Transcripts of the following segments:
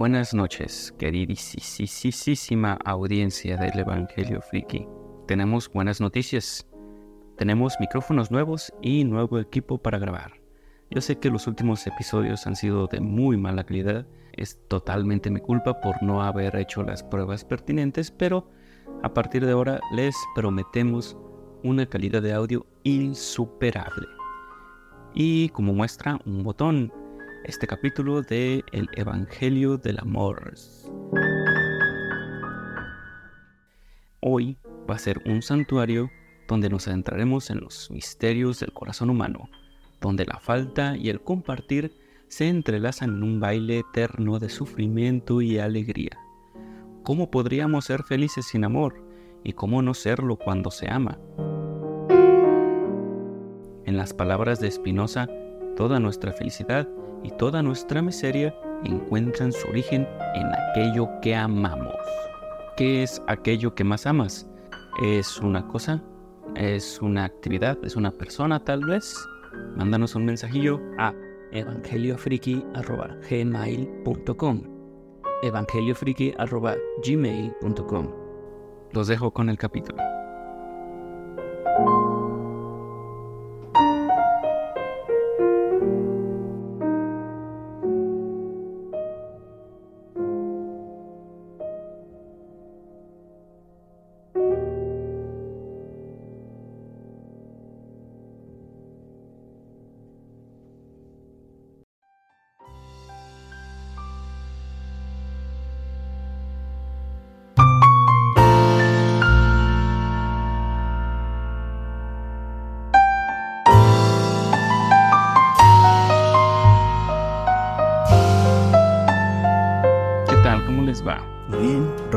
Buenas noches, queridísima audiencia del Evangelio Friki. Tenemos buenas noticias. Tenemos micrófonos nuevos y nuevo equipo para grabar. Yo sé que los últimos episodios han sido de muy mala calidad. Es totalmente mi culpa por no haber hecho las pruebas pertinentes, pero a partir de ahora les prometemos una calidad de audio insuperable. Y como muestra un botón, este capítulo de El Evangelio del Amor. Hoy va a ser un santuario donde nos adentraremos en los misterios del corazón humano, donde la falta y el compartir se entrelazan en un baile eterno de sufrimiento y alegría. ¿Cómo podríamos ser felices sin amor? ¿Y cómo no serlo cuando se ama? En las palabras de Spinoza, toda nuestra felicidad y toda nuestra miseria encuentran su origen en aquello que amamos. ¿Qué es aquello que más amas? ¿Es una cosa? ¿Es una actividad? ¿Es una persona tal vez? Mándanos un mensajillo a evangeliofriki.gmail.com evangeliofriki.gmail.com Los dejo con el capítulo.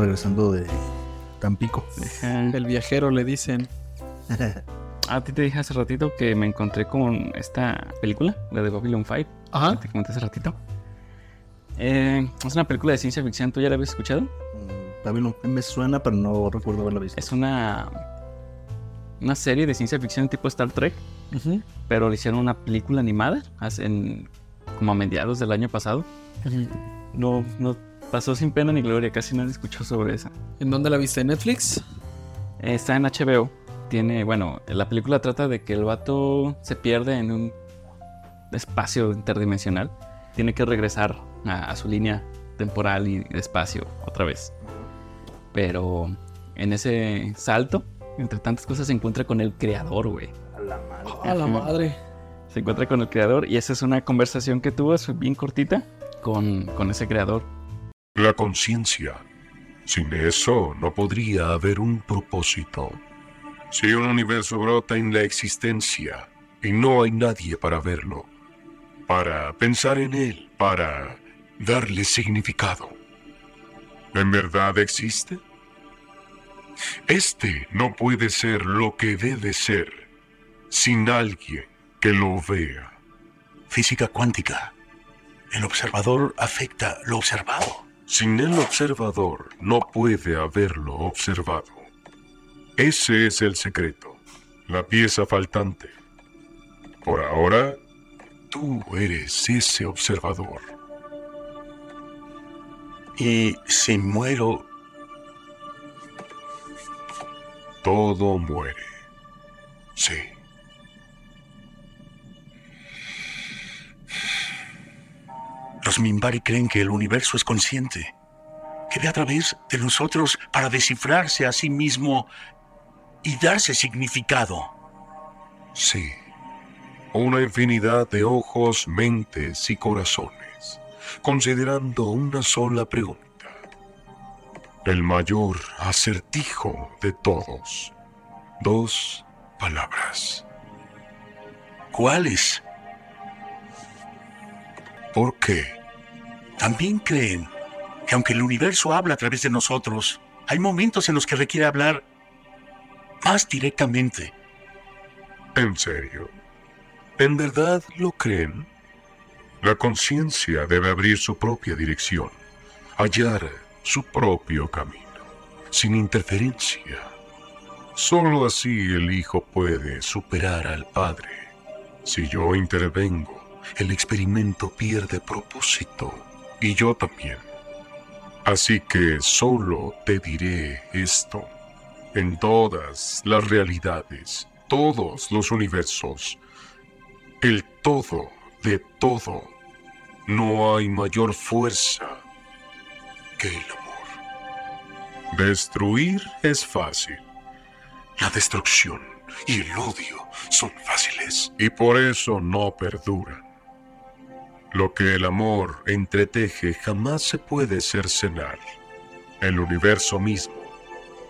Regresando de Tampico. El viajero le dicen. A ti te dije hace ratito que me encontré con esta película, la de Babylon 5. Ajá. Te comenté hace ratito. Eh, es una película de ciencia ficción, ¿tú ya la habías escuchado? Mm, Babylon me suena, pero no recuerdo haberla visto. Es una una serie de ciencia ficción tipo Star Trek, pero le hicieron una película animada hace como a mediados del año pasado. No, no pasó sin pena ni gloria, casi nadie escuchó sobre esa. ¿En dónde la viste? ¿En Netflix? Está en HBO. Tiene, bueno, la película trata de que el vato se pierde en un espacio interdimensional. Tiene que regresar a, su línea temporal y de espacio otra vez. Pero en ese salto, entre tantas cosas, se encuentra con el creador, güey. A la madre. A la madre. Se encuentra con el creador y esa es una conversación que tuvo, es bien cortita, con, con ese creador. La conciencia. Sin eso no podría haber un propósito. Si un universo brota en la existencia y no hay nadie para verlo, para pensar en él, para darle significado, ¿en verdad existe? Este no puede ser lo que debe ser sin alguien que lo vea. Física cuántica. El observador afecta lo observado. Sin el observador no puede haberlo observado. Ese es el secreto, la pieza faltante. Por ahora, tú eres ese observador. Y si muero... Todo muere. Sí. Los Mimbari creen que el universo es consciente, que ve a través de nosotros para descifrarse a sí mismo y darse significado. Sí, una infinidad de ojos, mentes y corazones, considerando una sola pregunta. El mayor acertijo de todos. Dos palabras. ¿Cuáles? ¿Por qué? También creen que aunque el universo habla a través de nosotros, hay momentos en los que requiere hablar más directamente. ¿En serio? ¿En verdad lo creen? La conciencia debe abrir su propia dirección, hallar su propio camino, sin interferencia. Solo así el Hijo puede superar al Padre. Si yo intervengo, el experimento pierde propósito y yo también. Así que solo te diré esto. En todas las realidades, todos los universos, el todo de todo, no hay mayor fuerza que el amor. Destruir es fácil. La destrucción y el odio son fáciles. Y por eso no perduran. Lo que el amor entreteje jamás se puede cercenar. El universo mismo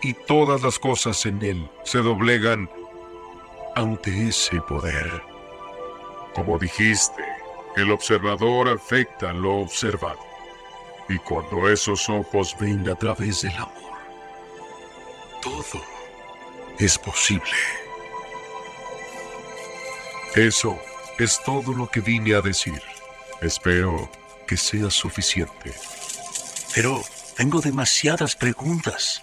y todas las cosas en él se doblegan ante ese poder. Como dijiste, el observador afecta lo observado. Y cuando esos ojos ven a través del amor, todo es posible. Eso es todo lo que vine a decir. Espero que sea suficiente. Pero tengo demasiadas preguntas.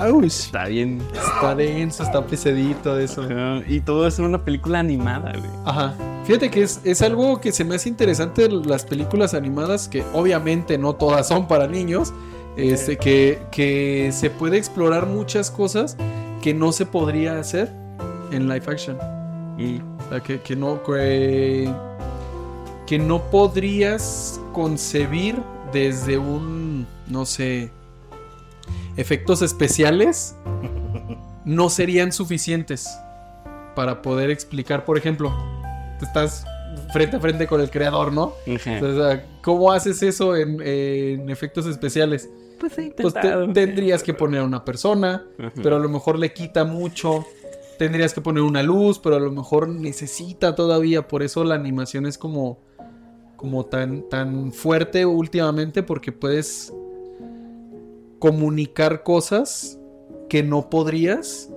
Ouch. Está bien. Está denso, está pesadito eso. Ajá, Y todo es una película animada, güey. Ajá. Fíjate que es, es algo que se me hace interesante de las películas animadas, que obviamente no todas son para niños, este, que, que se puede explorar muchas cosas que no se podría hacer en live action. Y O sea, que, que no, que, que no podrías concebir desde un, no sé, efectos especiales, no serían suficientes para poder explicar, por ejemplo, tú estás frente a frente con el creador, ¿no? Ajá. O sea, ¿cómo haces eso en, en efectos especiales? Pues he Pues te- tendrías que poner a una persona, pero a lo mejor le quita mucho. Tendrías que poner una luz, pero a lo mejor necesita todavía. Por eso la animación es como, como tan, tan fuerte últimamente, porque puedes comunicar cosas que no podrías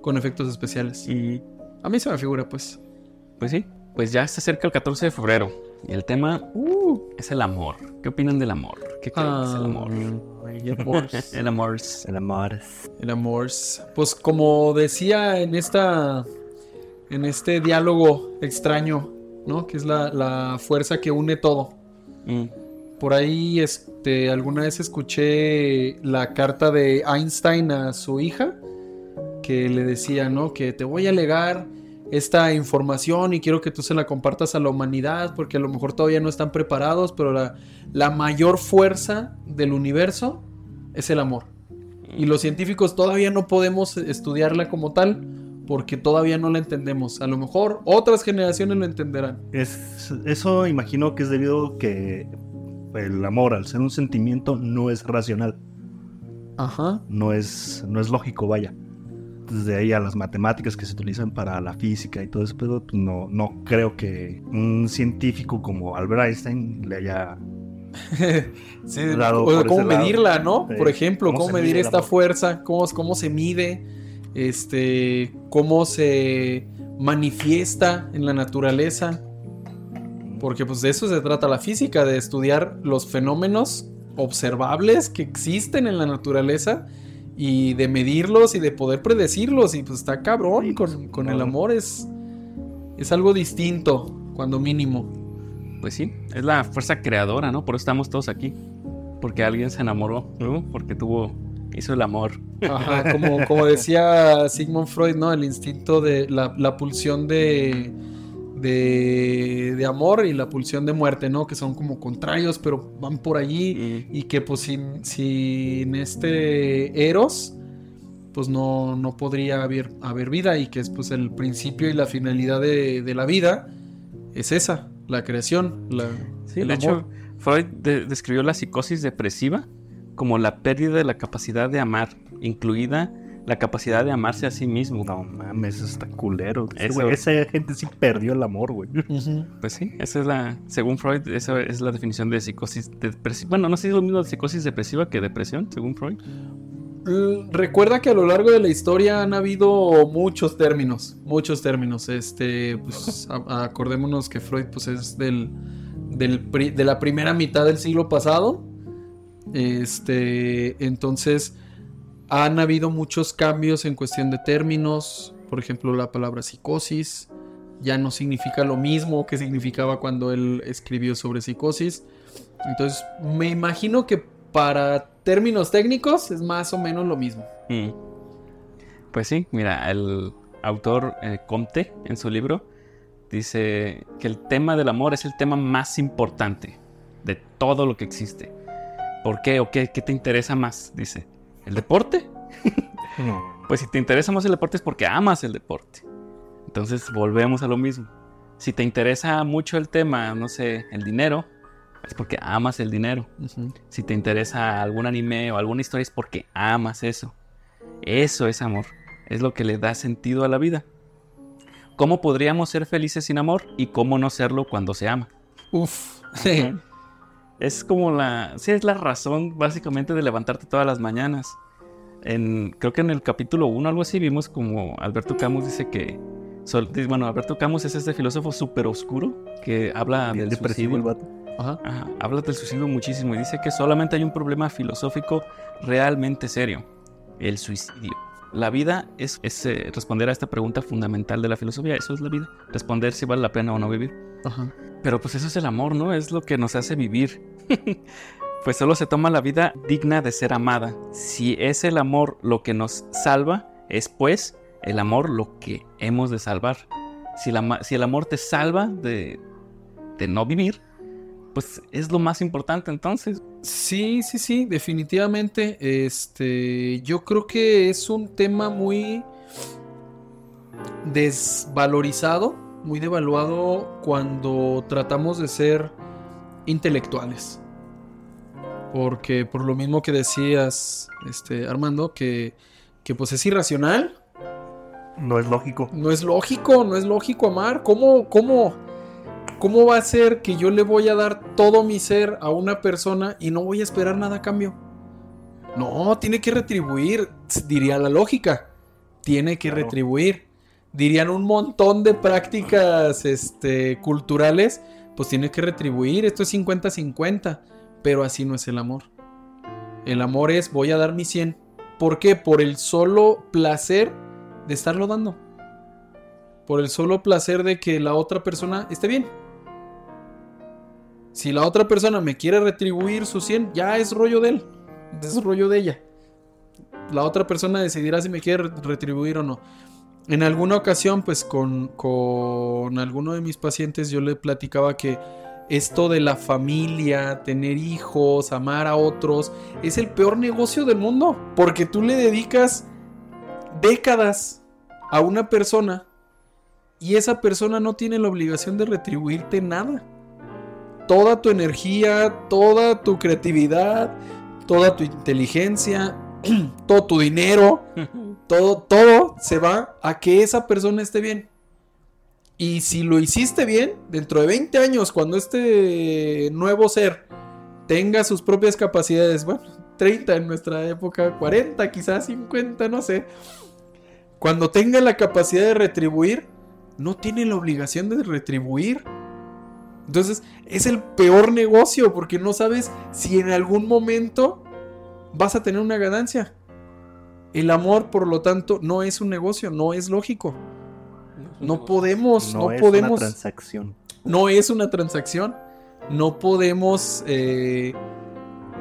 con efectos especiales. Y A mí se me figura, pues. pues sí, pues ya se acerca el 14 de febrero. Y el tema uh, es el amor. ¿Qué opinan del amor? ¿Qué creen que es el amor? el amor. el amor. El amor. El amor. Pues como decía en esta. En este diálogo extraño, ¿no? Que es la, la fuerza que une todo. Mm, Por ahí, este, alguna vez escuché la carta de Einstein a su hija, que le decía, ¿no? Que te voy a legar esta información y quiero que tú se la compartas a la humanidad, porque a lo mejor todavía no están preparados, pero la, la mayor fuerza del universo es el amor. Y los científicos todavía no podemos estudiarla como tal, porque todavía no la entendemos. A lo mejor otras generaciones lo entenderán. Es, eso imagino que es debido que el amor, al ser un sentimiento, no es racional. Ajá. No es, no es lógico, vaya. Desde ahí a las matemáticas que se utilizan para la física y todo eso, pero pues no, no creo que un científico como Albert Einstein le haya Sí, Dado o por cómo ese lado. medirla, ¿no? Sí. Por ejemplo, ¿Cómo cómo, medir esta fuerza, cómo, cómo se mide, este, cómo se manifiesta en la naturaleza. Porque pues de eso se trata la física, de estudiar los fenómenos observables que existen en la naturaleza y de medirlos y de poder predecirlos. Y pues está cabrón, Sí, con, con el amor es, es algo distinto, cuando mínimo. Pues sí, es la fuerza creadora, ¿no? Por eso estamos todos aquí. Porque alguien se enamoró, ¿no? Porque tuvo, hizo el amor. Ajá, como, como decía Sigmund Freud, ¿no? El instinto de la, la pulsión de, de, de amor y la pulsión de muerte, ¿no? Que son como contrarios, pero van por allí. Mm, Y que pues sin, sin este Eros, pues no, no podría haber, haber vida. Y que es pues el principio y la finalidad de, de la vida es esa, la creación. La, Sí, el de amor. hecho, Freud de- describió la psicosis depresiva como la pérdida de la capacidad de amar, incluida la capacidad de amarse a sí mismo. No mames, eso está culero. Eso- esa gente sí perdió el amor, güey. Pues sí, esa es la, según Freud, esa es la definición de psicosis depresiva. Bueno, no sé si es lo mismo de psicosis depresiva que depresión, según Freud. L- Recuerda que a lo largo de la historia han habido muchos términos, muchos términos. Este, pues a- acordémonos que Freud pues es del, del pri- de la primera mitad del siglo pasado. Este, entonces han habido muchos cambios en cuestión de términos. Por ejemplo, la palabra psicosis ya no significa lo mismo que significaba cuando él escribió sobre psicosis. Entonces, me imagino que para términos técnicos es más o menos lo mismo. Mm. Pues sí, mira, el autor eh, Comte en su libro dice que el tema del amor es el tema más importante de todo lo que existe. ¿Por qué o qué, qué te interesa más? Dice, ¿el deporte? No. Pues si te interesa más el deporte es porque amas el deporte. Entonces volvemos a lo mismo. Si te interesa mucho el tema, no sé, el dinero, es porque amas el dinero. Si te interesa algún anime o alguna historia es porque amas eso. Eso es amor. Es lo que le da sentido a la vida. ¿Cómo podríamos ser felices sin amor y cómo no serlo cuando se ama? Uf. Es como la... Sí, es la razón básicamente de levantarte todas las mañanas. En, creo que en el capítulo 1 algo así vimos como Alberto Camus dice que... bueno, Alberto Camus es este filósofo súper oscuro que habla del depresivo el vato. Ajá. Ajá, habla del suicidio muchísimo y dice que solamente hay un problema filosófico realmente serio, el suicidio. La vida es, es, eh, responder a esta pregunta fundamental de la filosofía, eso es la vida, responder si vale la pena o no vivir. Ajá. Pero pues eso es el amor, ¿no? Es lo que nos hace vivir. pues solo se toma la vida digna de ser amada. Si es el amor lo que nos salva, es pues el amor lo que hemos de salvar. Si, la si el amor te salva de, de no vivir, pues es lo más importante entonces. Sí, sí, sí, definitivamente. Este, yo creo que es un tema muy desvalorizado, muy devaluado cuando tratamos de ser intelectuales. Porque por lo mismo que decías, este, Armando, que, que pues es irracional, No es lógico. no es lógico, no es lógico amar. ¿Cómo, cómo, cómo va a ser que yo le voy a dar todo mi ser a una persona y no voy a esperar nada a cambio? No, tiene que retribuir, diría la lógica. Tiene que Claro. retribuir. Dirían un montón de prácticas este, culturales, pues tiene que retribuir. Esto es 50-50, pero así no es el amor. El amor es voy a dar mi 100. ¿Por qué? Por el solo placer de estarlo dando. Por el solo placer de que la otra persona esté bien. Si la otra persona me quiere retribuir su 100, ya es rollo de él. Es rollo de ella. La otra persona decidirá si me quiere re- retribuir o no. En alguna ocasión, pues con, con alguno de mis pacientes yo le platicaba que esto de la familia, tener hijos, amar a otros, es el peor negocio del mundo. Porque tú le dedicas décadas a una persona y esa persona no tiene la obligación de retribuirte nada. Toda tu energía, toda tu creatividad, toda tu inteligencia, todo tu dinero, todo, todo se va a que esa persona esté bien. Y si lo hiciste bien, dentro de 20 años, cuando este nuevo ser tenga sus propias capacidades, bueno, 30 en nuestra época, 40, quizás 50, no sé. Cuando tenga la capacidad de retribuir, no tiene la obligación de retribuir. Entonces, es el peor negocio porque no sabes si en algún momento vas a tener una ganancia. El amor, por lo tanto, no es un negocio, no es lógico. No podemos, no, es podemos. una transacción. no es una transacción. No podemos eh,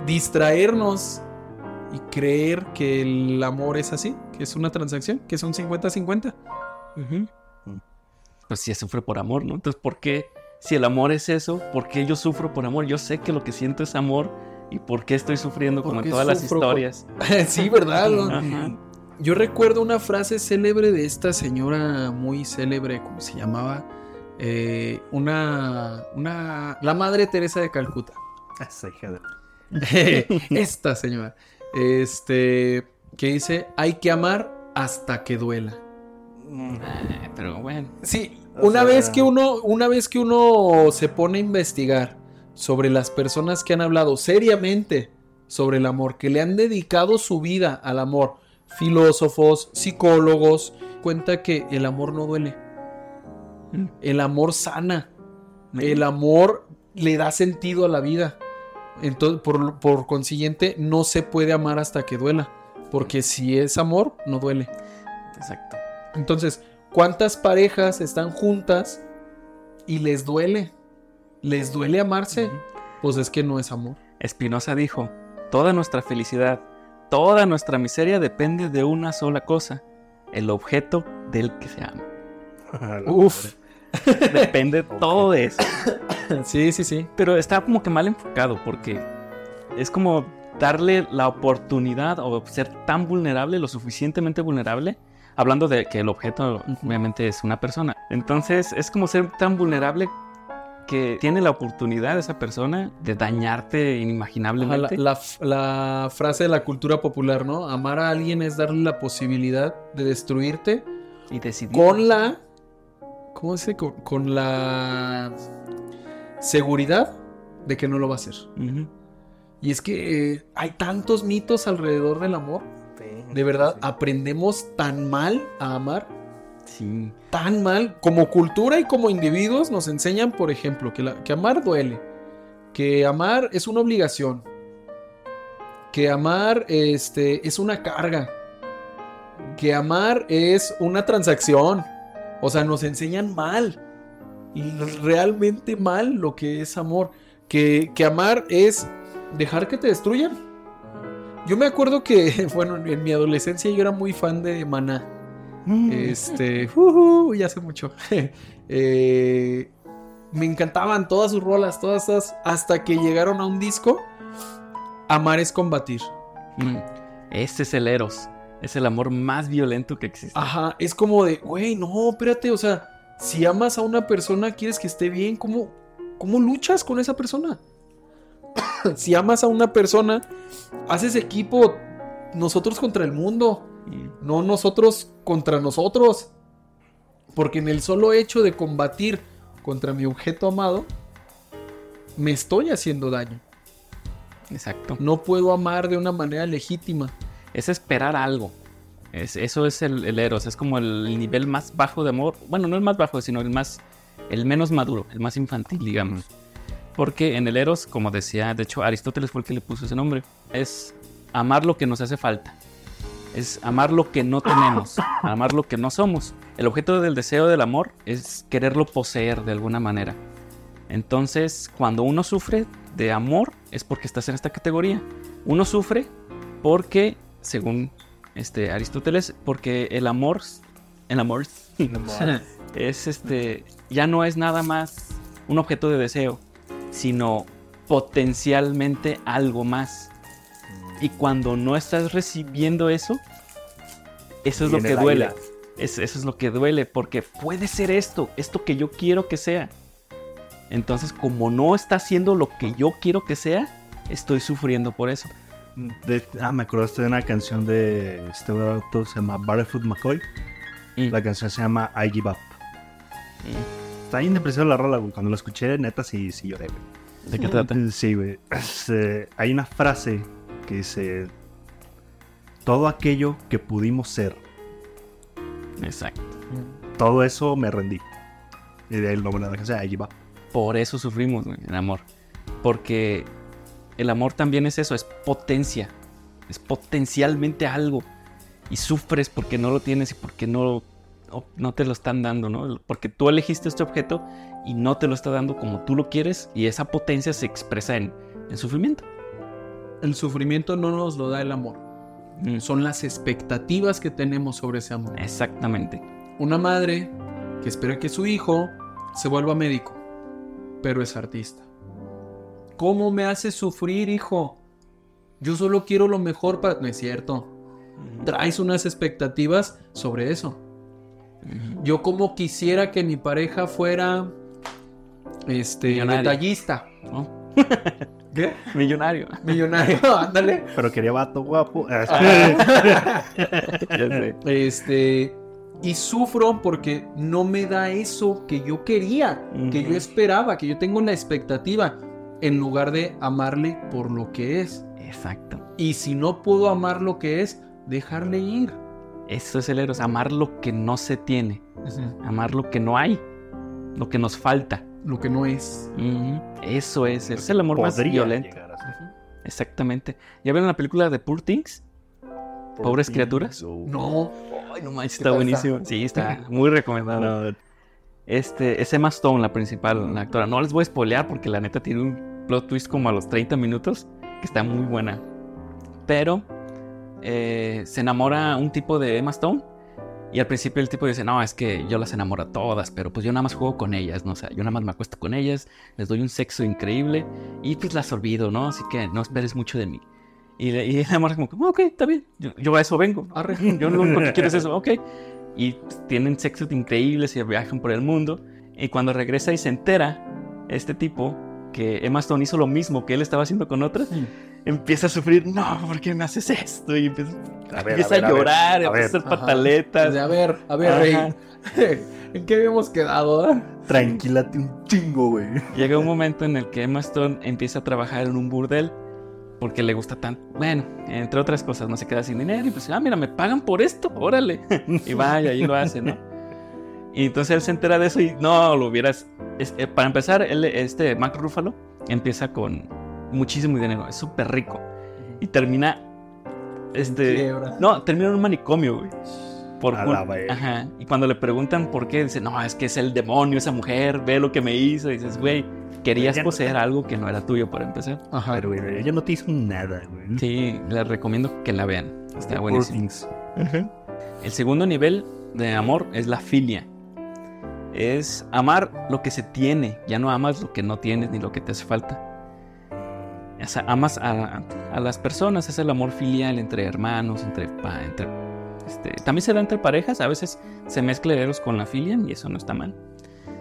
distraernos y creer que el amor es así, que es una transacción, que es un 50-50. Pues si sufre por amor, ¿no? Entonces, ¿por qué? Si el amor es eso, ¿por qué yo sufro por amor? Yo sé que lo que siento es amor y ¿por qué estoy sufriendo como ¿Por en todas las por- historias? sí, ¿verdad? no? Yo recuerdo una frase célebre de esta señora muy célebre, ¿cómo se llamaba? Eh, una, una, la Madre Teresa de Calcuta. Esa hija de... esta señora, este, que dice, hay que amar hasta que duela. Eh, Pero bueno, Sí, O una sea- vez que uno, una vez que uno se pone a investigar sobre las personas que han hablado seriamente sobre el amor, que le han dedicado su vida al amor, filósofos, psicólogos, cuenta que el amor no duele. Mm. El amor sana. El amor le da sentido a la vida. Entonces, por, por consiguiente, no se puede amar hasta que duela. Porque si es amor, no duele. exacto. Entonces, ¿cuántas parejas están juntas y les duele? Les duele amarse. pues es que no es amor. Spinoza dijo, toda nuestra felicidad, toda nuestra miseria depende de una sola cosa, el objeto del que se ama. Uf. Depende todo de eso. Sí, sí, sí. Pero está como que mal enfocado porque es como darle la oportunidad o ser tan vulnerable, lo suficientemente vulnerable, hablando de que el objeto obviamente es una persona. Entonces es como ser tan vulnerable que tiene la oportunidad esa persona de dañarte la, inimaginablemente. la frase de la cultura popular, ¿no? Amar a alguien es darle la posibilidad de destruirte y decidir. con la. ¿Cómo se? Con, con la seguridad de que no lo va a hacer. Y es que eh, hay tantos mitos alrededor del amor. De verdad, aprendemos tan mal a amar. Sí. Tan mal. Como cultura y como individuos nos enseñan, por ejemplo, que, la- que amar duele. Que amar es una obligación. Que amar este, es una carga. Que amar es una transacción. O sea, nos enseñan mal. Realmente mal lo que es amor. Que, que amar es dejar que te destruyan. Yo me acuerdo que, bueno, en mi adolescencia yo era muy fan de Maná. Este, ujú, ya hace mucho. Eh, me encantaban todas sus rolas, todas esas, hasta que llegaron a un disco. Amar es combatir. Mm. Este es el Eros. Es el amor más violento que existe. Ajá, es como de, güey, no, espérate, o sea, si amas a una persona, quieres que esté bien, ¿cómo, cómo luchas con esa persona? si amas a una persona, haces equipo nosotros contra el mundo. No nosotros contra nosotros. Porque en el solo hecho de combatir contra mi objeto amado, me estoy haciendo daño. Exacto. No puedo amar de una manera legítima. es esperar algo. Es, eso es el, el Eros, es como el nivel más bajo de amor. Bueno, no el más bajo, sino el más, el menos maduro, el más infantil, digamos. Porque en el Eros, como decía, de hecho Aristóteles fue el que le puso ese nombre, es amar lo que nos hace falta. Es amar lo que no tenemos, amar lo que no somos. El objeto del deseo del amor es quererlo poseer de alguna manera. Entonces, cuando uno sufre de amor, es porque estás en esta categoría. Uno sufre porque, según este Aristóteles, porque el amor, el amor es este, ya no es nada más un objeto de deseo, sino potencialmente algo más. Y cuando no estás recibiendo eso, eso es lo que duele. Es- eso es lo que duele, porque puede ser esto, esto que yo quiero que sea. Entonces, como no está haciendo lo que yo quiero que sea, estoy sufriendo por eso. De- ah, me acordaste de una canción de este autor, se llama Barefoot McCoy. Mm. La canción se llama I Give Up. Está bien depresiva la rola, güey. Cuando la escuché, neta, sí, sí lloré, güey. ¿De qué trata? Sí, güey. Es, eh, hay una frase que dice: Todo aquello que pudimos ser, Exacto. todo eso me rendí. Y de ahí el nombre de la canción, Give Up. Por eso sufrimos, güey, el amor. Porque el amor también es eso, es potencia. Es potencialmente algo. Y sufres porque no lo tienes y porque no, no, te lo están dando, ¿no? Porque tú elegiste este objeto y no te lo está dando como tú lo quieres y esa potencia se expresa en, en sufrimiento. El sufrimiento no nos lo da el amor. Mm, Son las expectativas que tenemos sobre ese amor. Exactamente. Una madre que espera que su hijo se vuelva médico, pero es artista. ¿Cómo me hace sufrir, hijo? Yo solo quiero lo mejor para... No es cierto. Traes unas expectativas sobre eso. Yo como quisiera que mi pareja fuera... Este... Millonaria. Detallista. ¿no? ¿Qué? Millonario. Millonario, ándale. Pero quería vato guapo. Ya sé. Este. Y sufro porque no me da eso que yo quería, que yo esperaba, que yo tengo una expectativa, en lugar de amarle por lo que es. Exacto. Y si no puedo amar lo que es, dejarle ir. Eso es el eros, amar lo que no se tiene, amar lo que no hay, lo que nos falta. Lo que no es. Eso es, es el amor más violento. Exactamente. ¿Ya vieron la película de Poor Things? Pobres criaturas. No. Ay, no manches, ¿Qué está buenísimo. Sí, está muy recomendado. No, Este, es Emma Stone, la principal, la actora. No les voy a spoilear porque la neta tiene un plot twist como a los 30 minutos, que está muy buena. Pero eh, se enamora un tipo de Emma Stone. Y al principio el tipo dice, no, es que yo las enamoro a todas, pero pues yo nada más juego con ellas, ¿no? O sea, yo nada más me acuesto con ellas, les doy un sexo increíble y pues las olvido, ¿no? Así que no esperes mucho de mí. Y, y el amor es como, ok, está bien, yo, yo a eso vengo, arre, yo lo único que quiero es eso, ok. Y pues, tienen sexos increíbles y viajan por el mundo. Y cuando regresa y se entera, este tipo, que Emma Stone hizo lo mismo que él estaba haciendo con otras, empieza a sufrir, no, ¿por qué me haces esto? Y empieza A ver, empieza a, ver, llorar, a empieza a hacer Ajá. pataletas. A ver, a ver, Ajá. Rey. ¿En qué habíamos quedado? ah? Tranquilate un chingo, güey. Llega un momento en el que Emma Stone empieza a trabajar en un burdel porque le gusta tanto. Bueno, entre otras cosas, no se queda sin dinero y pues, ah, mira, me pagan por esto, órale. y vaya, ahí lo hace, ¿no? Y entonces él se entera de eso y no, lo hubieras. es- eh, para empezar, él, este Mark Ruffalo empieza con muchísimo dinero, es súper rico y termina. Este. Quiebra. No, termina en un manicomio, güey. Por. Ajá. Y cuando le preguntan por qué, dice, no, es que es el demonio, esa mujer, ve lo que me hizo. Y dices, güey, querías no- poseer algo que no era tuyo para empezar. Ajá. Pero, güey, ella no te hizo nada, güey. Sí, les recomiendo que la vean. Está buenísimo. El segundo nivel de amor es la filia. Es amar lo que se tiene, ya no amas lo que no tienes ni lo que te hace falta. O sea, amas a, a las personas, es el amor filial entre hermanos, entre, entre este, también se da entre parejas, a veces se mezcla eros con la filia y eso no está mal.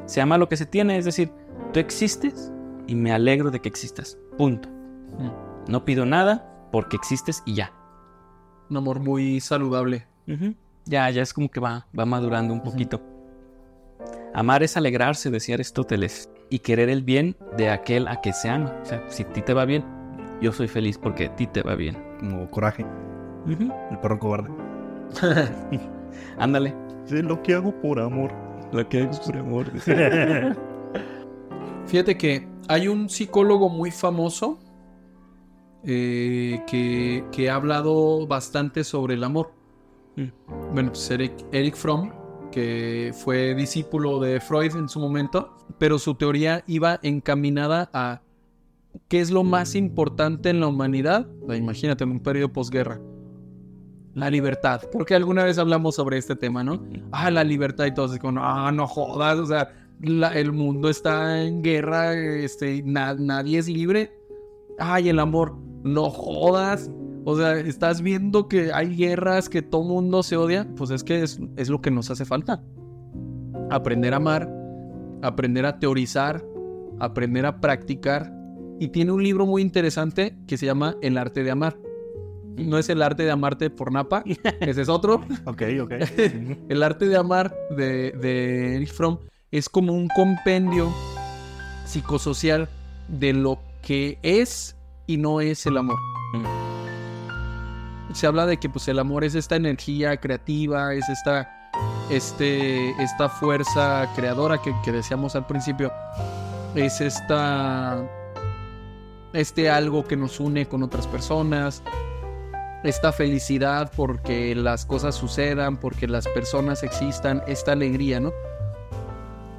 Se ama lo que se tiene, es decir, tú existes y me alegro de que existas. Punto. No pido nada porque existes y ya. Un amor muy saludable. Ya, ya es como que va, va madurando un poquito. Amar es alegrarse, decía Aristóteles, y querer el bien de aquel a que se ama. O sea, si a ti te va bien, yo soy feliz porque a ti te va bien. Como coraje, el perro cobarde. Ándale. Sé lo que hago por amor. Lo que es por amor. Fíjate que hay un psicólogo muy famoso eh, que, que ha hablado bastante sobre el amor. Mm. Bueno, pues Eric, Eric Fromm, que fue discípulo de Freud en su momento, pero su teoría iba encaminada a qué es lo más importante en la humanidad. Imagínate en un periodo posguerra. La libertad. Porque alguna vez hablamos sobre este tema, ¿no? Ah, la libertad y todo. Así como, ah, no jodas. O sea, el mundo está en guerra. Este, na- nadie es libre. Ay, el amor. No jodas. O sea, estás viendo que hay guerras, que todo mundo se odia. Pues es que es, es lo que nos hace falta. Aprender a amar, aprender a teorizar, aprender a practicar. Y tiene un libro muy interesante que se llama El arte de amar. No es el arte de amarte por Napa, ese es otro. Ok, ok. El arte de amar de, de Eric Fromm es como un compendio psicosocial de lo que es y no es el amor. Se habla de que pues el amor es esta energía creativa, es esta, este, esta fuerza creadora que, que decíamos al principio. Es esta, este algo que nos une con otras personas, esta felicidad porque las cosas sucedan, porque las personas existan, esta alegría, ¿no?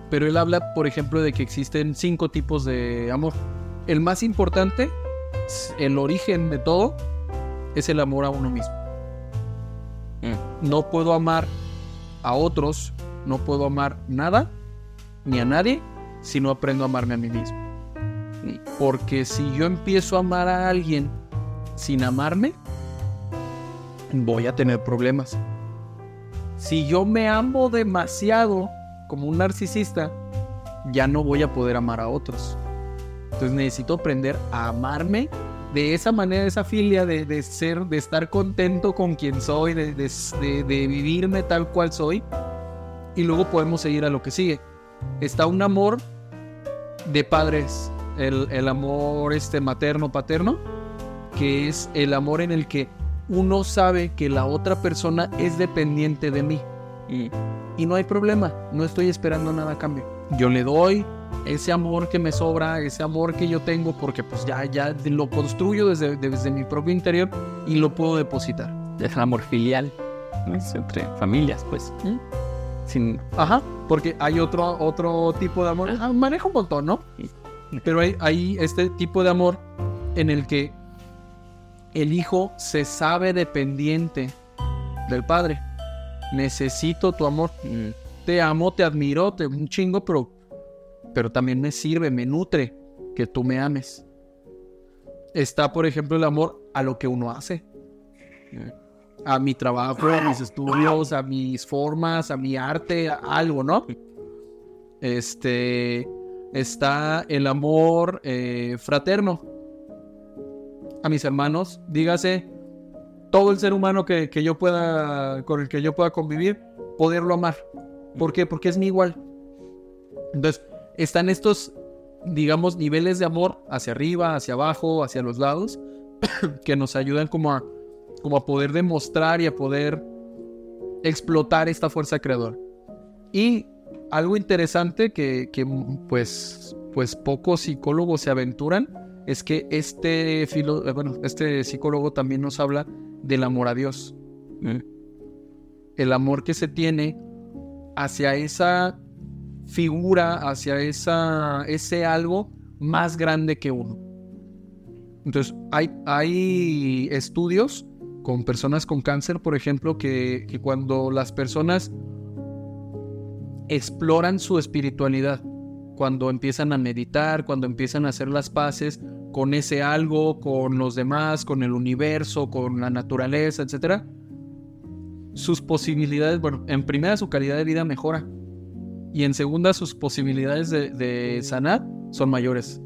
Pero él habla, por ejemplo, de que existen cinco tipos de amor. El más importante, el origen de todo, es el amor a uno mismo. Mm. No puedo amar a otros, no puedo amar nada, ni a nadie, si no aprendo a amarme a mí mismo. Porque si yo empiezo a amar a alguien sin amarme, voy a tener problemas. Si yo me amo demasiado como un narcisista, ya no voy a poder amar a otros. Entonces necesito aprender a amarme de esa manera, de esa filia, de, de ser, de estar contento con quien soy, de, de- de- vivirme tal cual soy. Y luego podemos seguir a lo que sigue. Está un amor de padres, el, el amor este materno, paterno, que es el amor en el que uno sabe que la otra persona es dependiente de mí. Mm. Y no hay problema, no estoy esperando nada a cambio. Yo le doy ese amor que me sobra, ese amor que yo tengo, porque pues ya, ya lo construyo desde, desde mi propio interior y lo puedo depositar. Es el amor filial. ¿no? Es entre familias, pues. ¿Mm? Sin... Ajá, porque hay otro, otro tipo de amor. Ah, maneja un montón, ¿no? Pero hay, hay este tipo de amor en el que el hijo se sabe dependiente del padre. Necesito tu amor. Mm, Te amo, te admiro, te un chingo, pero, pero también me sirve, me nutre que tú me ames. Está, por ejemplo, el amor a lo que uno hace. A mi trabajo, a mis estudios, a mis formas, a mi arte, a algo, ¿no? Este. Está el amor eh, fraterno. A mis hermanos, dígase, todo el ser humano que, que yo pueda, con el que yo pueda convivir, poderlo amar. ¿Por qué? Porque es mi igual. Entonces, están estos, digamos, niveles de amor hacia arriba, hacia abajo, hacia los lados, que nos ayudan como a, como a poder demostrar y a poder explotar esta fuerza creadora. Y algo interesante que, que, pues, pues pocos psicólogos se aventuran es que este, filo, eh, bueno, este psicólogo también nos habla del amor a Dios. mm, El amor que se tiene hacia esa figura, hacia ese algo más grande que uno. Entonces, hay, estudios con personas con cáncer, por ejemplo, que, cuando las personas exploran su espiritualidad, cuando empiezan a meditar, cuando empiezan a hacer las paces con ese algo, con los demás, con el universo, con la naturaleza, etcétera, sus posibilidades, bueno, en primera su calidad de vida mejora y en segunda sus posibilidades de, de sanar son mayores.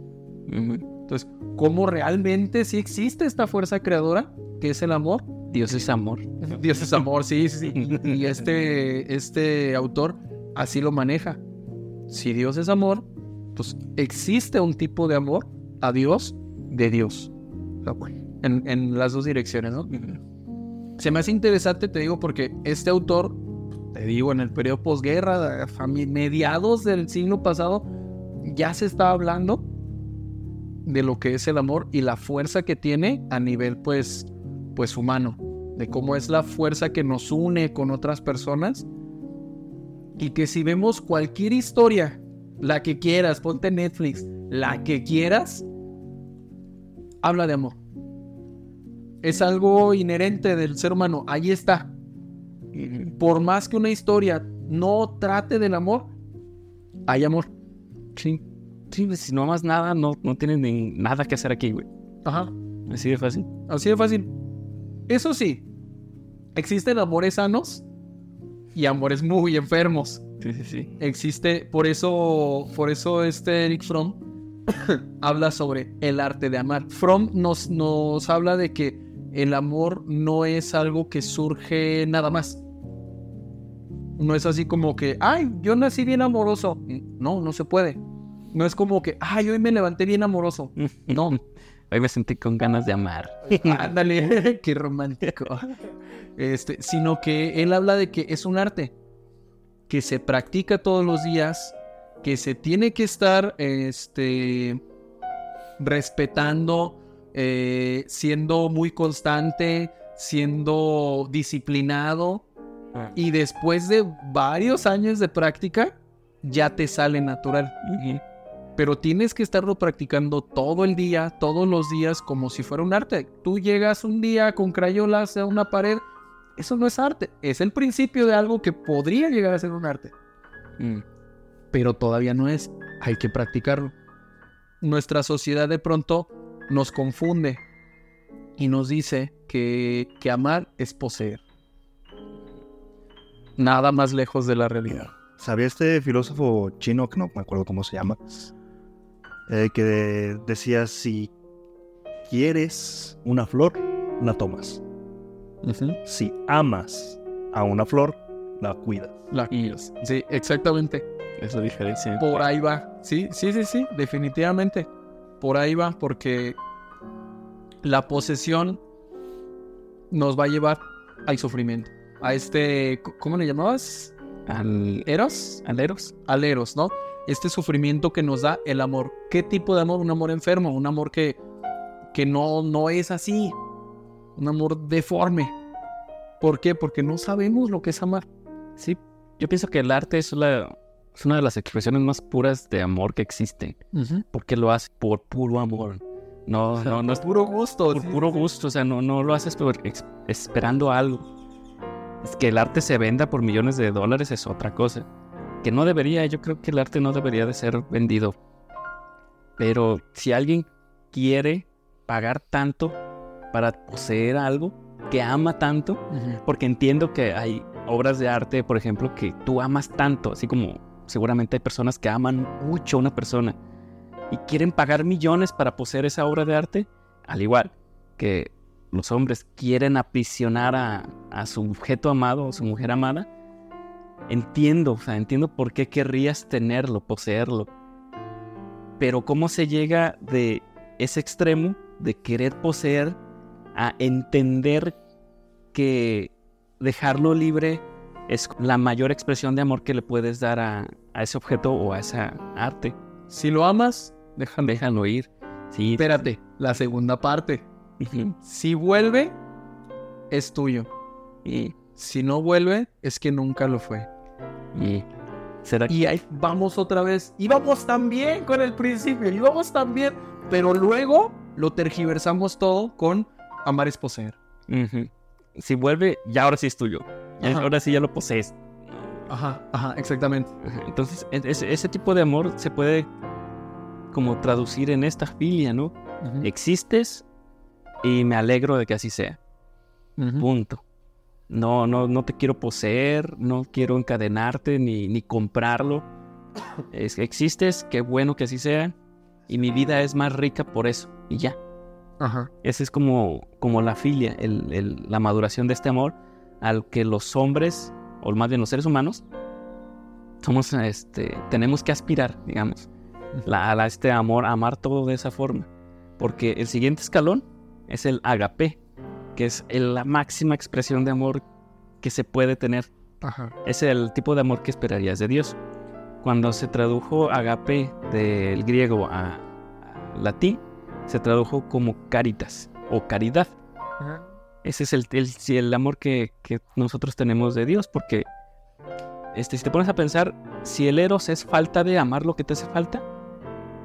Entonces, ¿cómo realmente sí existe esta fuerza creadora que es el amor? Dios es amor. Dios es amor, sí, sí. Y este, este autor así lo maneja. Si Dios es amor, pues existe un tipo de amor a Dios de Dios. En las dos direcciones, ¿no? Se me hace interesante, te digo, porque este autor, te digo, en el periodo posguerra, a mediados del siglo pasado, ya se está hablando de lo que es el amor y la fuerza que tiene a nivel, pues, pues humano, de cómo es la fuerza que nos une con otras personas y que si vemos cualquier historia, la que quieras, ponte Netflix, la que quieras, habla de amor. Es algo inherente del ser humano, ahí está. Por más que una historia no trate del amor, hay amor. Sí, sí, pues, si no amas nada, no, no tienes ni nada que hacer aquí, güey. Ajá. Así de fácil. Así de fácil. Eso sí, existen amores sanos y amores muy enfermos. Sí, sí, sí. Existe, por eso, por eso este Eric Fromm habla sobre el arte de amar. Fromm nos, nos habla de que el amor no es algo que surge nada más. No es así como que, ay, yo nací bien amoroso. No, no se puede. No es como que, ay, hoy me levanté bien amoroso. No, Hoy me sentí con ganas de amar. Ándale, qué romántico. Este, sino que él habla de que es un arte que se practica todos los días, que se tiene que estar este, respetando, eh, siendo muy constante, siendo disciplinado. Y después de varios años de práctica, ya te sale natural. Pero tienes que estarlo practicando todo el día, todos los días, como si fuera un arte. Tú llegas un día con crayolas a una pared, eso no es arte, es el principio de algo que podría llegar a ser un arte. Mm. Pero todavía no es, hay que practicarlo. Nuestra sociedad de pronto nos confunde y nos dice que, que amar es poseer. Nada más lejos de la realidad. ¿Sabía este filósofo chino, que no me acuerdo cómo se llama, eh, que de- decía, si quieres una flor, la tomas. Si amas a una flor, la cuidas. La quieres. Sí, exactamente. Es la diferencia. Por ahí va. Sí, sí, sí, sí, definitivamente. Por ahí va, porque la posesión nos va a llevar al sufrimiento. A este, ¿cómo le llamabas? Al, ¿Eros? al Eros. Al Eros, ¿no? Este sufrimiento que nos da el amor. ¿Qué tipo de amor? Un amor enfermo, un amor que, que no, no es así. Un amor deforme. ¿Por qué? Porque no sabemos lo que es amar. Sí, yo pienso que el arte es la, es una de las expresiones más puras de amor que existen. Porque lo hace por puro amor. No, no, no es puro gusto. Por puro gusto, o sea, no, no lo haces por esperando algo. Es que el arte se venda por millones de dólares es otra cosa. Que no debería, yo creo que el arte no debería de ser vendido. Pero si alguien quiere pagar tanto para poseer algo que ama tanto, porque entiendo que hay obras de arte, por ejemplo, que tú amas tanto, así como seguramente hay personas que aman mucho a una persona y quieren pagar millones para poseer esa obra de arte, al igual que los hombres quieren aprisionar a, a su objeto amado o su mujer amada, entiendo, o sea, entiendo por qué querrías tenerlo, poseerlo. Pero cómo se llega de ese extremo de querer poseer a entender que dejarlo libre es la mayor expresión de amor que le puedes dar a, a ese objeto o a esa arte. Si lo amas, déjalo. Déjalo ir. Sí. Espérate, la segunda parte. Si vuelve, es tuyo. Y, Si no vuelve, es que nunca lo fue. y será que Y ahí vamos otra vez. Íbamos tan bien con el principio, íbamos tan bien. Pero luego lo tergiversamos todo con amar es poseer. Si vuelve, ya ahora sí es tuyo. Ya- ahora sí ya lo posees. Ajá, ajá, exactamente. Entonces, ese, ese tipo de amor se puede como traducir en esta filia, ¿no? Existes y me alegro de que así sea. Ujú. Punto. No, no, no te quiero poseer, no quiero encadenarte ni, ni comprarlo. Es existes, qué bueno que así sea. Y mi vida es más rica por eso. Y ya. Ajá. Esa es como, como la filia, el- el- la maduración de este amor al que los hombres, o más bien los seres humanos, somos, este, tenemos que aspirar, digamos, la- a este amor, a amar todo de esa forma. Porque el siguiente escalón es el agape, que es el- la máxima expresión de amor que se puede tener. Ajá. Es el tipo de amor que esperarías de Dios. Cuando se tradujo agape del griego a, latín, se tradujo como caritas o caridad. Ese es el, el, el amor que, que nosotros tenemos de Dios, porque este, si te pones a pensar, si el eros es falta de amar lo que te hace falta,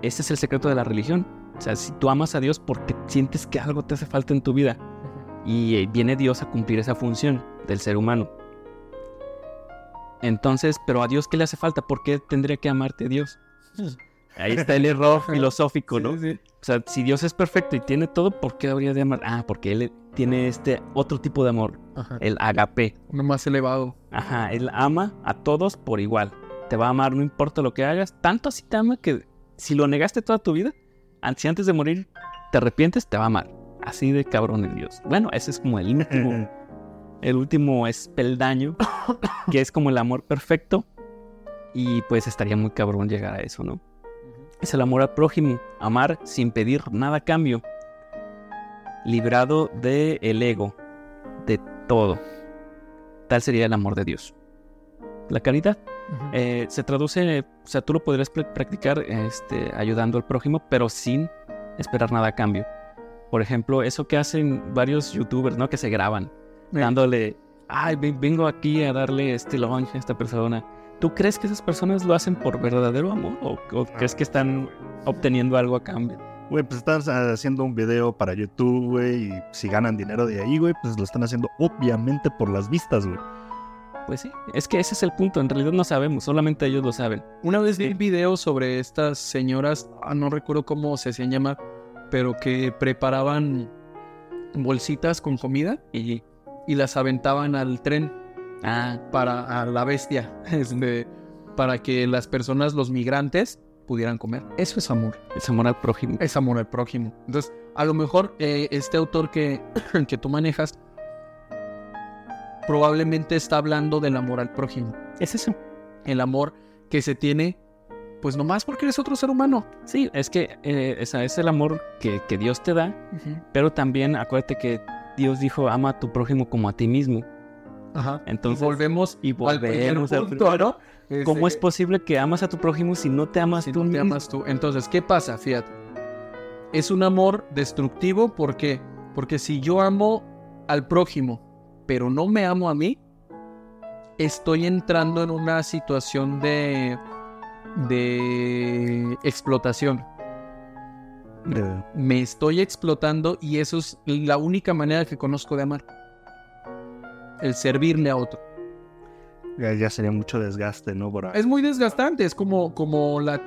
ese es el secreto de la religión. O sea, si tú amas a Dios porque sientes que algo te hace falta en tu vida, y eh, viene Dios a cumplir esa función del ser humano. Entonces, pero a Dios, ¿qué le hace falta? ¿Por qué tendría que amarte Dios? Ahí está el error filosófico, ¿no? Sí, sí. O sea, si Dios es perfecto y tiene todo, ¿por qué habría de amar? Ah, porque Él tiene este otro tipo de amor, Ajá. el agape. Uno más elevado. Ajá, Él ama a todos por igual. Te va a amar no importa lo que hagas. Tanto así te ama que si lo negaste toda tu vida, si antes de morir te arrepientes, te va a amar. Así de cabrón es Dios. Bueno, ese es como el último, el último espeldaño, que es como el amor perfecto. Y pues estaría muy cabrón llegar a eso, ¿no? Es el amor al prójimo, amar sin pedir nada a cambio, librado del el ego, de todo. Tal sería el amor de Dios. La caridad eh, se traduce, o sea, tú lo podrías pr- practicar este, ayudando al prójimo, pero sin esperar nada a cambio. Por ejemplo, eso que hacen varios youtubers, ¿no? Que se graban, Eh. dándole, ay, ven- vengo aquí a darle este lunch a esta persona. ¿Tú crees que esas personas lo hacen por verdadero amor o, o crees que están obteniendo algo a cambio? Güey, pues están haciendo un video para YouTube, güey, y si ganan dinero de ahí, güey, pues lo están haciendo obviamente por las vistas, güey. Pues sí, es que ese es el punto, en realidad no sabemos, solamente ellos lo saben. Una vez vi un video sobre estas señoras, ah, no recuerdo cómo se hacían llamar, pero que preparaban bolsitas con comida Y, y las aventaban al tren ah, para a la bestia, este, para que las personas, los migrantes, pudieran comer. Eso es amor. es amor al prójimo. Es amor al prójimo. Entonces, a lo mejor eh, este autor que, que tú manejas probablemente está hablando del amor al prójimo. Es eso. El amor que se tiene, pues nomás porque eres otro ser humano. Sí, es que eh, es el amor que, que Dios te da, pero también acuérdate que Dios dijo, ama a tu prójimo como a ti mismo. Ajá. Entonces, y volvemos, y volvemos al punto, ¿no? ¿Cómo es Este, posible que amas a tu prójimo si no te amas si tú no te amas tú? Entonces, ¿qué pasa? Fíjate. Es un amor destructivo, ¿por qué? Porque si yo amo al prójimo, pero no me amo a mí, estoy entrando en una situación de de explotación. Me estoy explotando y eso es la única manera que conozco de amar. El servirle a otro. ya, ya sería mucho desgaste, ¿no? Por. Es muy desgastante, es como, como la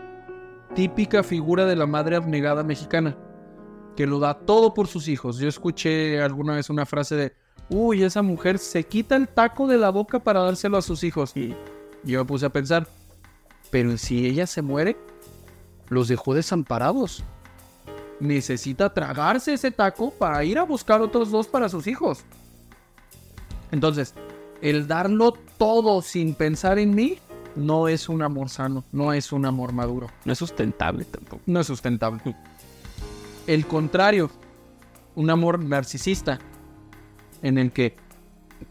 típica figura de la madre abnegada mexicana, que lo da todo por sus hijos. Yo escuché alguna vez una frase de, uy, esa mujer se quita el taco de la boca para dárselo a sus hijos. Y yo me puse a pensar, pero si ella se muere, los dejó desamparados. Necesita tragarse ese taco para ir a buscar otros dos para sus hijos. Entonces, el darlo todo sin pensar en mí no es un amor sano, no es un amor maduro, No es sustentable tampoco. no es sustentable. El contrario, un amor narcisista, en el que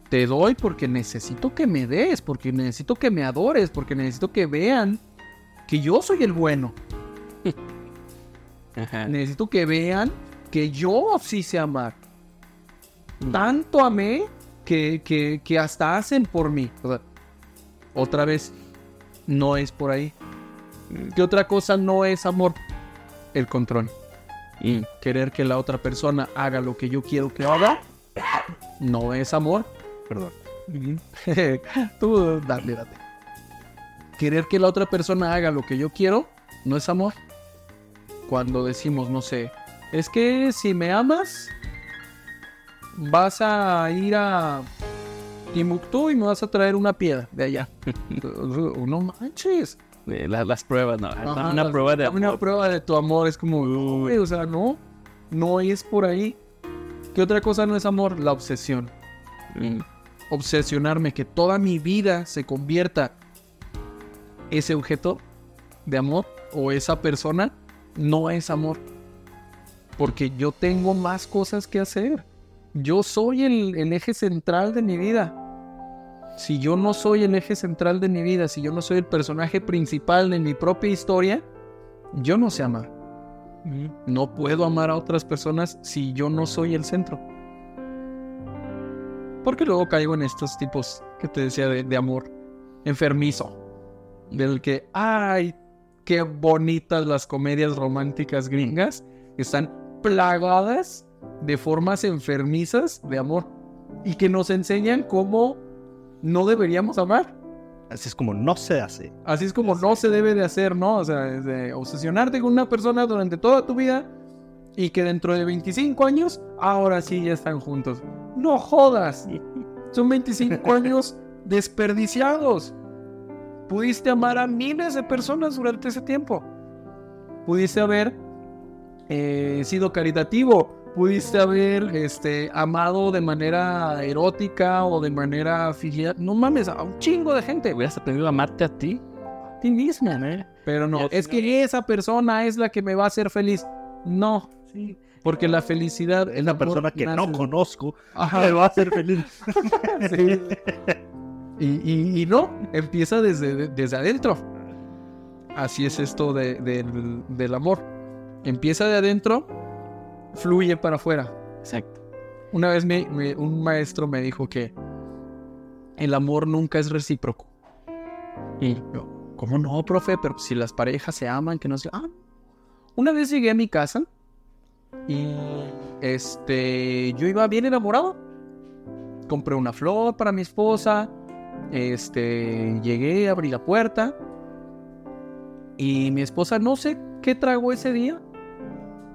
te doy porque necesito que me des, porque necesito que me adores, porque necesito que vean que yo soy el bueno. Ajá. Necesito que vean que yo sí sé amar. Tanto amé que, que, que hasta hacen por mí. O sea, otra vez, no es por ahí. ¿Qué otra cosa no es amor? El control. Mm. Querer que la otra persona haga lo que yo quiero que haga. No es amor. Perdón. Tú dale, dale. Querer que la otra persona haga lo que yo quiero no es amor. Cuando decimos, no sé, es que si me amas, vas a ir a Timbuktu y me vas a traer una piedra de allá. no manches. Eh, la- las pruebas, no. Ajá, una las- prueba de Una amor. prueba de tu amor es como, uy, o sea, no, no es por ahí. ¿Qué otra cosa no es amor? La obsesión. Mm. Obsesionarme, que toda mi vida se convierta ese objeto de amor o esa persona, no es amor. Porque yo tengo más cosas que hacer. Yo soy el, el eje central de mi vida. Si yo no soy el eje central de mi vida, si yo no soy el personaje principal de mi propia historia, yo no sé amar. No puedo amar a otras personas si yo no soy el centro. Porque luego caigo en estos tipos que te decía de, de amor enfermizo. Del que, ay, qué bonitas las comedias románticas gringas. Están plagadas de formas enfermizas de amor. Y que nos enseñan cómo no deberíamos amar. Así es como no se hace. Así es como no se debe de hacer, ¿no? O sea, de obsesionarte con una persona durante toda tu vida y que dentro de 25 años, ahora sí ya están juntos. No jodas. Son 25 años desperdiciados. Pudiste amar a miles de personas durante ese tiempo. Pudiste haber eh, sido caritativo. Pudiste haber este, amado de manera erótica o de manera filial. No mames, a un chingo de gente. Hubieras aprendido a amarte a ti. A ti mismo. Pero no, es que esa persona es la que me va a hacer feliz. No. Porque la felicidad Es la persona que no conozco. Ajá. Me va a hacer feliz. Sí. Y, y- y no, empieza desde, desde adentro. Así es esto de- del, del amor. Empieza de adentro, fluye para afuera. Exacto. Una vez me- me- un maestro me dijo que el amor nunca es recíproco. Y yo, ¿cómo no, profe? Pero si las parejas se aman, que no se... Ah. Una vez llegué a mi casa y este, yo iba bien enamorado. Compré una flor para mi esposa. Este, llegué, abrí la puerta. Y mi esposa no sé qué tragó ese día,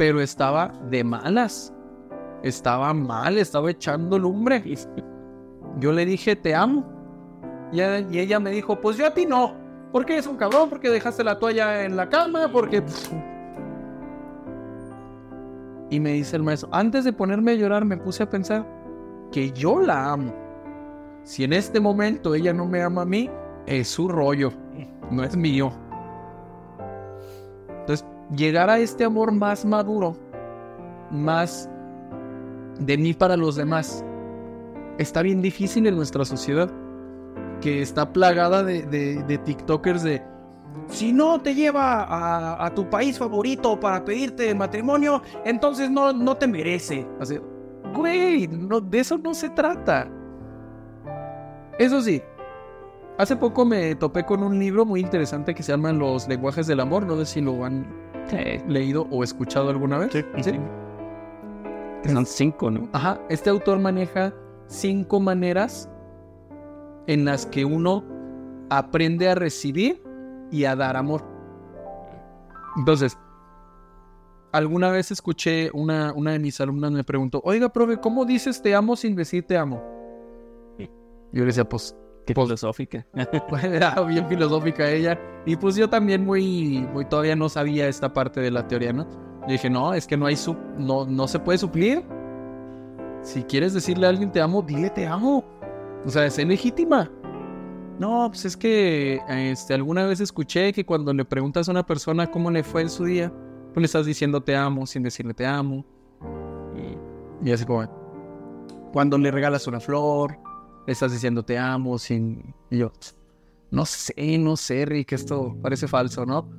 pero estaba de malas. Estaba mal, estaba echando lumbre. Yo le dije, te amo. Y ella, me dijo, pues yo a ti no. Porque es un cabrón, porque dejaste la toalla en la cama, porque... Y me dice el maestro, antes de ponerme a llorar me puse a pensar que yo la amo. Si en este momento ella no me ama a mí, es su rollo, no es mío. Llegar a este amor más maduro, más de mí para los demás, está bien difícil en nuestra sociedad, que está plagada de, de- TikTokers de, si no te lleva a, tu país favorito para pedirte matrimonio, entonces no, no te merece. Así, güey, de eso no se trata. Eso sí, Hace poco me topé con un libro muy interesante que se llama Los lenguajes del amor. No sé si lo han leído o escuchado alguna vez. Sí. Que son cinco, ¿no? Ajá. Este autor maneja cinco maneras en las que uno aprende a recibir y a dar amor. Entonces, alguna vez escuché una, una de mis alumnas me preguntó, oiga, profe, ¿cómo dices te amo sin decir te amo? Yo le decía, pues, Qué filosófica. era bien filosófica ella. Y pues yo también muy, muy todavía no sabía esta parte de la teoría, ¿no? Yo dije, no, es que no hay su, no, no se puede suplir. Si quieres decirle a alguien te amo, dile te amo. O sea, es legítima. No, pues es que este, alguna vez escuché que cuando le preguntas a una persona cómo le fue en su día, pues le estás diciendo te amo sin decirle te amo. Y, y así como, cuando le regalas una flor, estás diciendo te amo sin... Y yo, no sé, no sé, Rick, esto parece falso, ¿no?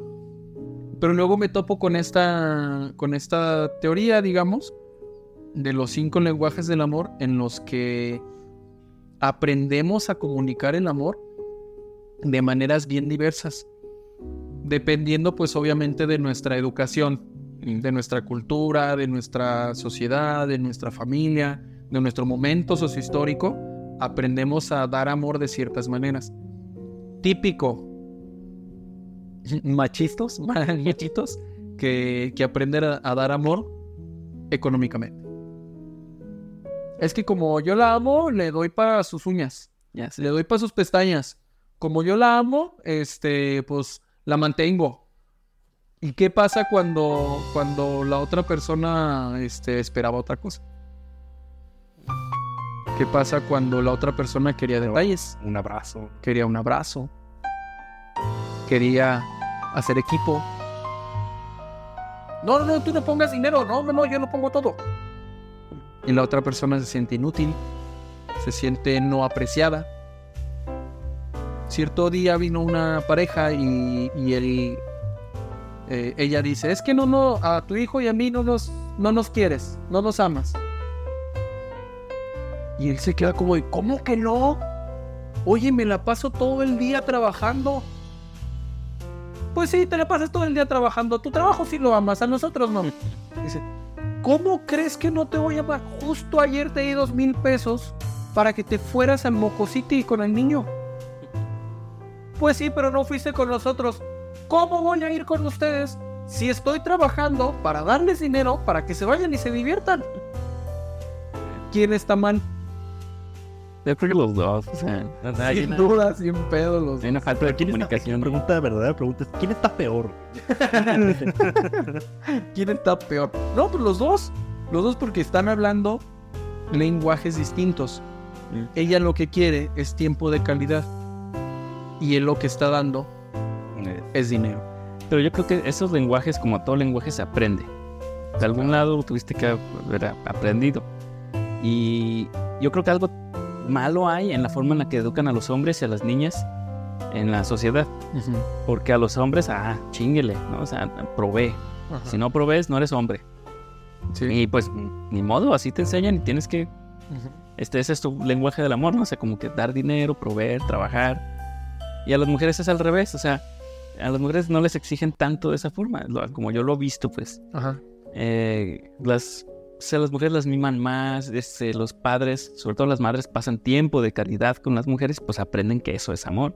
Pero luego me topo con esta, con esta teoría, digamos, de los cinco lenguajes del amor en los que aprendemos a comunicar el amor de maneras bien diversas, dependiendo pues obviamente de nuestra educación, de nuestra cultura, de nuestra sociedad, de nuestra familia, de nuestro momento sociohistórico, aprendemos a dar amor de ciertas maneras. Típico, machistos, machitos, que, que aprenden a, dar amor económicamente. Es que como yo la amo, le doy para sus uñas. Le doy para sus pestañas. Como yo la amo, este, pues la mantengo. ¿Y qué pasa cuando, cuando la otra persona este, esperaba otra cosa? ¿Qué pasa cuando la otra persona quería detalles? Un abrazo. Quería un abrazo. Quería hacer equipo. No, no, no, tú no pongas dinero. No, no, no, yo no pongo todo. Y la otra persona se siente inútil. Se siente no apreciada. Cierto día vino una pareja y, y él, eh, ella dice, es que no, no, a tu hijo y a mí no nos, no nos quieres, no nos amas. Y él se queda como, de, ¿cómo que no? Oye, me la paso todo el día trabajando. Pues sí, te la pasas todo el día trabajando. Tu trabajo sí lo amas, a nosotros no. Dice, ¿cómo crees que no te voy a amar? Justo ayer te di dos mil pesos para que te fueras al Moco City con el niño. Pues sí, pero no fuiste con nosotros. ¿Cómo voy a ir con ustedes si estoy trabajando para darles dinero para que se vayan y se diviertan? ¿Quién está mal? Yo creo que los dos. O sea, Sin una, duda, sin pedo los hay una falta de ¿Quién está, comunicación. pregunta verdadera, pregunta es, ¿quién está peor? ¿Quién está peor? No, pues los dos. Los dos porque están hablando lenguajes distintos. Mm. Ella lo que quiere es tiempo de calidad. Y él lo que está dando es dinero. Pero yo creo que esos lenguajes, como todo lenguaje, se aprende. De algún lado lo tuviste que haber aprendido. Y yo creo que algo malo hay en la forma en la que educan a los hombres y a las niñas en la sociedad. Porque a los hombres, ah, chinguele, ¿no? O sea, provee. Si no provees, no eres hombre. Sí. Y pues, ni modo, así te enseñan y tienes que... Este, ese es tu lenguaje del amor, ¿no? O sea, como que dar dinero, proveer, trabajar. Y a las mujeres es al revés, o sea, a las mujeres no les exigen tanto de esa forma, como yo lo he visto, pues. Ajá. Eh, las, o sea, las mujeres las miman más, este, los padres, sobre todo las madres, pasan tiempo de calidad con las mujeres, pues aprenden que eso es amor.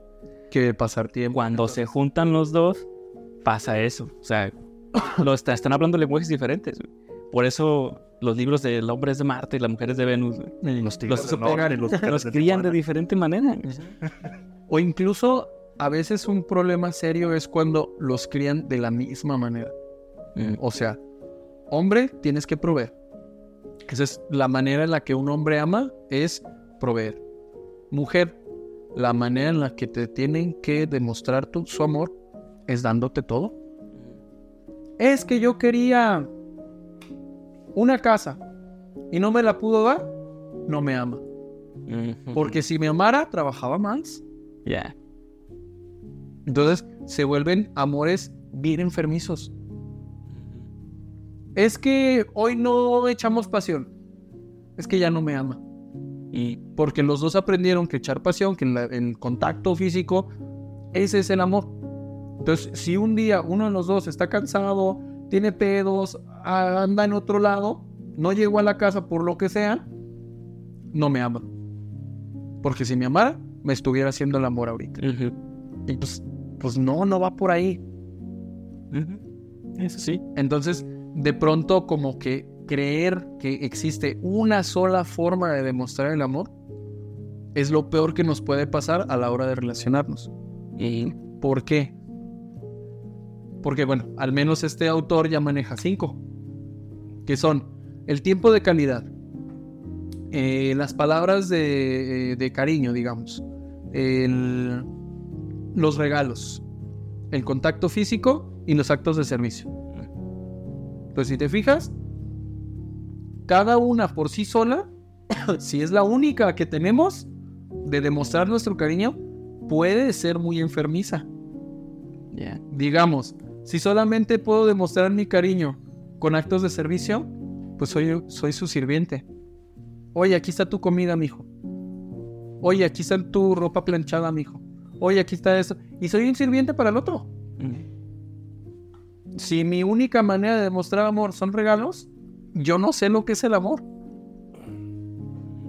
Que pasar tiempo. Cuando se juntan los dos, pasa eso. O sea, lo está- están hablando lenguajes diferentes. güey. Por eso los libros del hombre es de Marte y las mujeres de Venus güey, Los los, norte y los de crían de diferente manera. O incluso a veces un problema serio es cuando los crían de la misma manera. Mm. O sea, hombre, tienes que proveer. Esa es la manera en la que un hombre ama, es proveer. Mujer, la manera en la que te tienen que demostrar tu, su amor es dándote todo. Es que yo quería una casa y no me la pudo dar, no me ama. Porque si me amara, trabajaba más. Ya. Entonces se vuelven amores bien enfermizos. Es que hoy no echamos pasión. Es que ya no me ama. Y Porque los dos aprendieron que echar pasión, que en la- el contacto físico, ese es el amor. Entonces, si un día uno de los dos está cansado, tiene pedos, anda en otro lado, no llegó a la casa por lo que sea, no me ama. Porque si me amara, me estuviera haciendo el amor ahorita. Y pues, pues no, no va por ahí. Eso sí. Entonces, de pronto como que creer que existe una sola forma de demostrar el amor es lo peor que nos puede pasar a la hora de relacionarnos. Y ¿Por qué? Porque bueno, al menos este autor ya maneja cinco, que son el tiempo de calidad, eh, las palabras de, eh, de cariño, digamos, el- los regalos, el contacto físico y los actos de servicio. Pues si te fijas, cada una por sí sola, si es la única que tenemos de demostrar nuestro cariño, puede ser muy enfermiza. Digamos, si solamente puedo demostrar mi cariño con actos de servicio, pues soy, soy su sirviente. Oye, aquí está tu comida, mijo. Oye, aquí está tu ropa planchada, mijo. Oye, aquí está eso. Y soy un sirviente para el otro. Si mi única manera de demostrar amor son regalos, yo no sé lo que es el amor.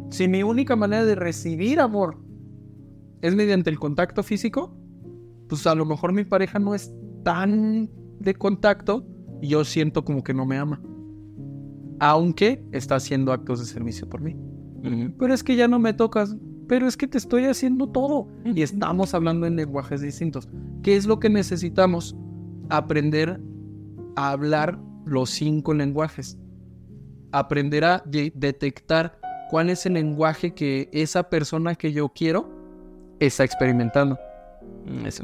Si mi única manera de recibir amor es mediante el contacto físico, pues a lo mejor mi pareja no es tan de contacto y yo siento como que no me ama. Aunque está haciendo actos de servicio por mí. Pero es que ya no me tocas. Pero es que te estoy haciendo todo. Y estamos hablando en lenguajes distintos. ¿Qué es lo que necesitamos? Aprender a hablar los cinco lenguajes. Aprender a de- detectar cuál es el lenguaje que esa persona que yo quiero está experimentando. Eso.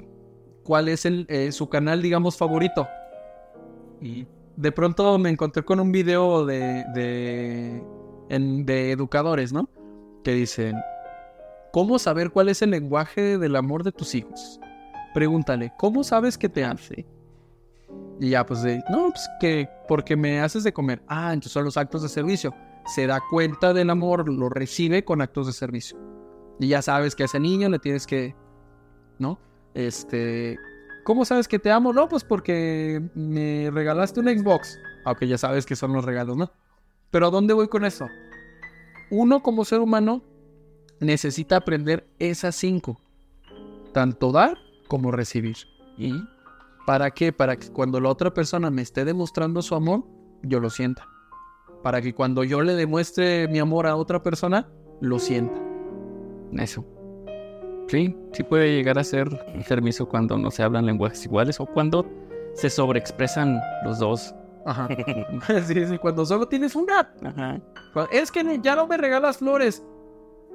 ¿Cuál es el, eh, su canal, digamos, favorito? De pronto me encontré con un video de, de, en- de educadores, ¿no? Que dicen, ¿cómo saber cuál es el lenguaje del amor de tus hijos? Pregúntale, ¿cómo sabes que te aman? Y ya, pues, de, no, pues que porque me haces de comer. Ah, entonces son los actos de servicio. Se da cuenta del amor, lo recibe con actos de servicio. Y ya sabes que a ese niño le tienes que, ¿no? Este, ¿cómo sabes que te amo? No, pues porque me regalaste un Xbox. Aunque ya sabes que son los regalos, ¿no? Pero ¿a dónde voy con eso? Uno como ser humano necesita aprender esas cinco. Tanto dar como recibir. Y ¿Para qué? Para que cuando la otra persona me esté demostrando su amor, yo lo sienta. Para que cuando yo le demuestre mi amor a otra persona, lo sienta. eso. Sí, sí puede llegar a ser enfermizo cuando no se hablan lenguajes iguales o cuando se sobreexpresan los dos. Ajá. sí, sí, cuando solo tienes una. Ajá. Es que ya no me regalas flores.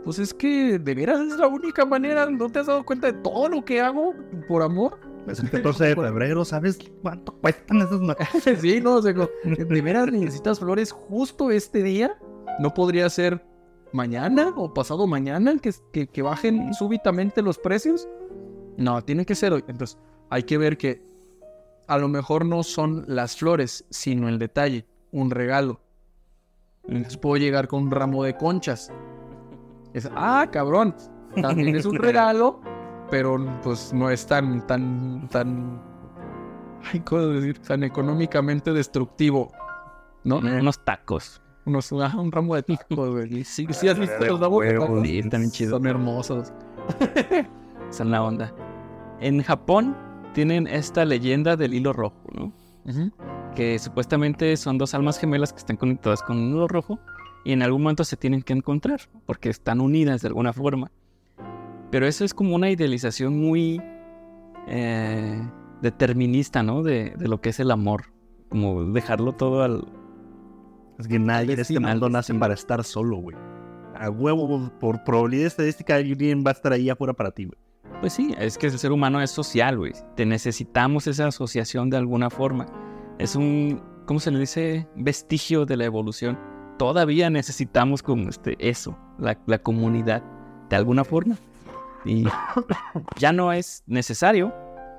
Pues es que de veras es la única manera. ¿No te has dado cuenta de todo lo que hago por amor? Es el 14 de febrero, ¿sabes cuánto cuestan esas ma- sí, no, o sea, como, ¿de veras necesitas flores justo este día? ¿No podría ser mañana o pasado mañana que, que, que bajen súbitamente los precios? No, tiene que ser hoy. Entonces, hay que ver que a lo mejor no son las flores, sino el detalle, un regalo. Entonces puedo llegar con un ramo de conchas. Es, ah, cabrón, también es un regalo, pero pues no es tan, tan, tan, ay, ¿cómo decir? Tan económicamente destructivo, ¿no? Unos tacos. Unos, ah, un ramo de tacos, güey. Sí, sí has visto los ramos de tacos? sí, están bien chidos. Son hermosos. Es la onda. En Japón tienen esta leyenda del hilo rojo, ¿no? Que supuestamente son dos almas gemelas que están conectadas con un hilo rojo y en algún momento se tienen que encontrar porque están unidas de alguna forma. Pero eso es como una idealización muy eh, determinista, ¿no? De, de lo que es el amor. Como dejarlo todo al... Es que nadie en este mundo nace para estar solo, güey. A huevo, por probabilidad estadística, alguien va a estar ahí afuera para ti, güey. Pues sí, es que el ser humano es social, güey. Te necesitamos esa asociación de alguna forma. Es un, ¿cómo se le dice? Vestigio de la evolución. Todavía necesitamos como este, eso, la, la comunidad, de alguna forma. Y ya no es necesario.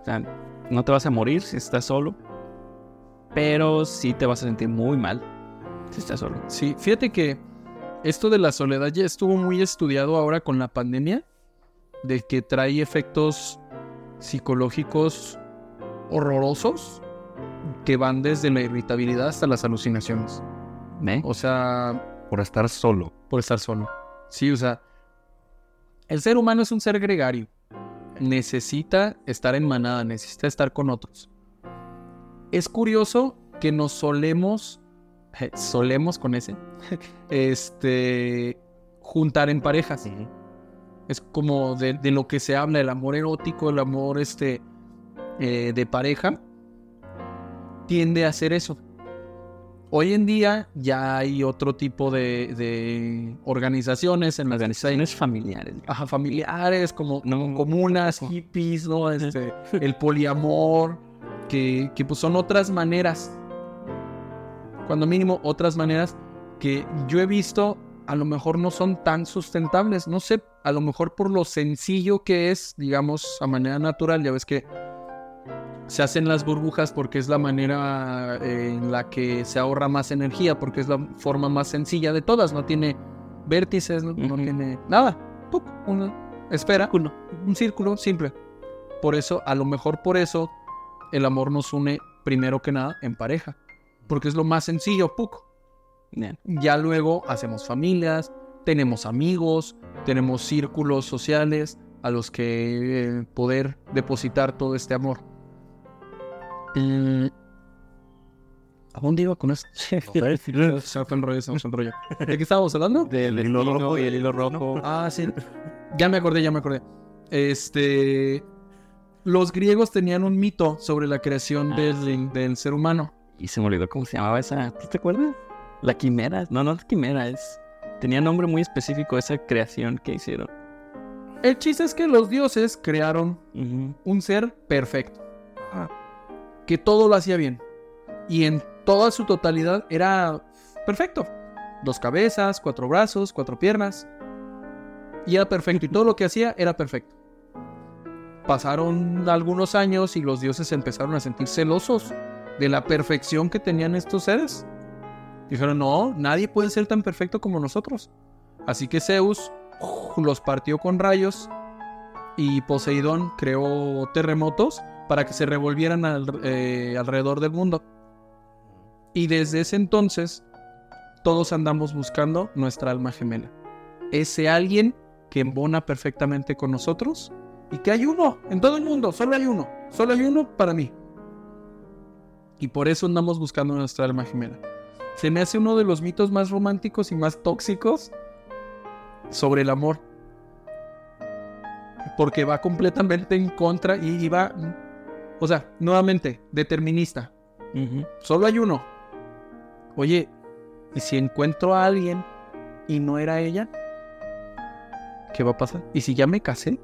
O sea, no te vas a morir si estás solo. Pero sí te vas a sentir muy mal si estás solo. Sí, fíjate que esto de la soledad ya estuvo muy estudiado ahora con la pandemia, de que trae efectos psicológicos horrorosos que van desde la irritabilidad hasta las alucinaciones. ¿Eh? O sea, Por estar solo. por estar solo. Sí, o sea, el ser humano es un ser gregario. Necesita estar en manada, necesita estar con otros. Es curioso que nos solemos, solemos con ese, este, juntar en parejas. Es como de, de lo que se habla, el amor erótico, el amor este, eh, de pareja, tiende a ser eso. Hoy en día ya hay otro tipo de, de organizaciones en las Organizaciones familiares. ajá, familiares, como no, comunas, hippies, ¿no? Este, el poliamor, que, que pues son otras maneras, cuando mínimo otras maneras que yo he visto a lo mejor no son tan sustentables, no sé, a lo mejor por lo sencillo que es, digamos, a manera natural, ya ves que se hacen las burbujas porque es la manera eh, en la que se ahorra más energía, porque es la forma más sencilla de todas, no tiene vértices, no, tiene nada, ¡puc! una esfera, un círculo simple. Por eso, a lo mejor por eso, el amor nos une primero que nada en pareja, porque es lo más sencillo, ¡puc! Bien. Ya luego hacemos familias, tenemos amigos, tenemos círculos sociales a los que eh, poder depositar todo este amor. Mm, ¿A dónde iba con esto? se fue el rollo, se fue el rollo. ¿De qué estábamos hablando? Del hilo rojo y el hilo rojo. Ah, sí. Ya me acordé, ya me acordé. Este. Los griegos tenían un mito sobre la creación Ah, del, del ser humano. Y se me olvidó cómo se llamaba esa. ¿Tú te acuerdas? La quimera. No, no es quimera, es. Tenía nombre muy específico esa creación que hicieron. El chiste es que los dioses crearon un ser perfecto. Que todo lo hacía bien. Y en toda su totalidad era perfecto. Dos cabezas, cuatro brazos, cuatro piernas. Y era perfecto. Y todo lo que hacía era perfecto. Pasaron algunos años y los dioses empezaron a sentir celosos de la perfección que tenían estos seres. Dijeron, no, nadie puede ser tan perfecto como nosotros. Así que Zeus los partió con rayos y Poseidón creó terremotos para que se revolvieran al- eh, alrededor del mundo. Y desde ese entonces, todos andamos buscando nuestra alma gemela. Ese alguien que embona perfectamente con nosotros y que hay uno en todo el mundo, solo hay uno, solo hay uno para mí. Y por eso andamos buscando nuestra alma gemela. Se me hace uno de los mitos más románticos y más tóxicos sobre el amor. Porque va completamente en contra y, y va, o sea, nuevamente, determinista. Solo hay uno. Oye, ¿y si encuentro a alguien y no era ella? ¿Qué va a pasar? ¿Y si ya me casé?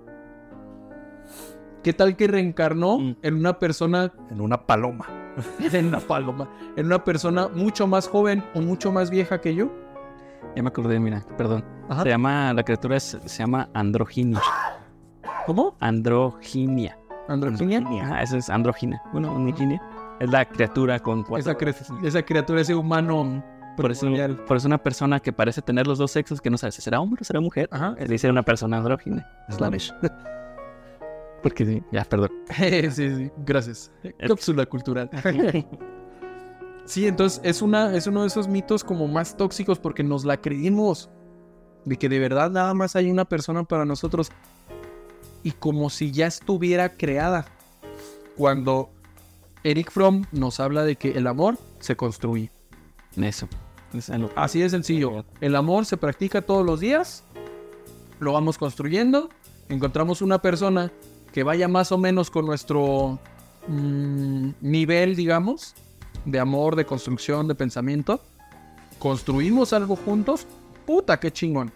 ¿Qué tal que reencarnó Mm. en una persona, En una paloma. en una paloma, en una persona mucho más joven o mucho más vieja que yo? Ya me acordé, mira, perdón. Ajá. Se llama, la criatura es- se llama androginia. ¿Cómo? Androginia. ¿Androginia? Ah, eso es androgina. Bueno, androginia. Es la criatura con cuatro. Esa, cre- esa criatura, ese humano por eso, por eso una persona que parece tener los dos sexos que no sabe si será hombre o será mujer. Ajá. Le dice una persona andrógina. Slavish. Porque sí, ya, perdón. sí, sí, gracias. Cápsula cultural. sí, entonces es, una, es uno de esos mitos como más tóxicos porque nos la creímos. De que de verdad nada más hay una persona para nosotros. Y como si ya estuviera creada. Cuando Eric Fromm nos habla de que el amor se construye. Eso. Es Así de sencillo. El amor se practica todos los días. Lo vamos construyendo. Encontramos una persona que vaya más o menos con nuestro mm, nivel, digamos, de amor, de construcción, de pensamiento. Construimos algo juntos. Puta, qué chingón.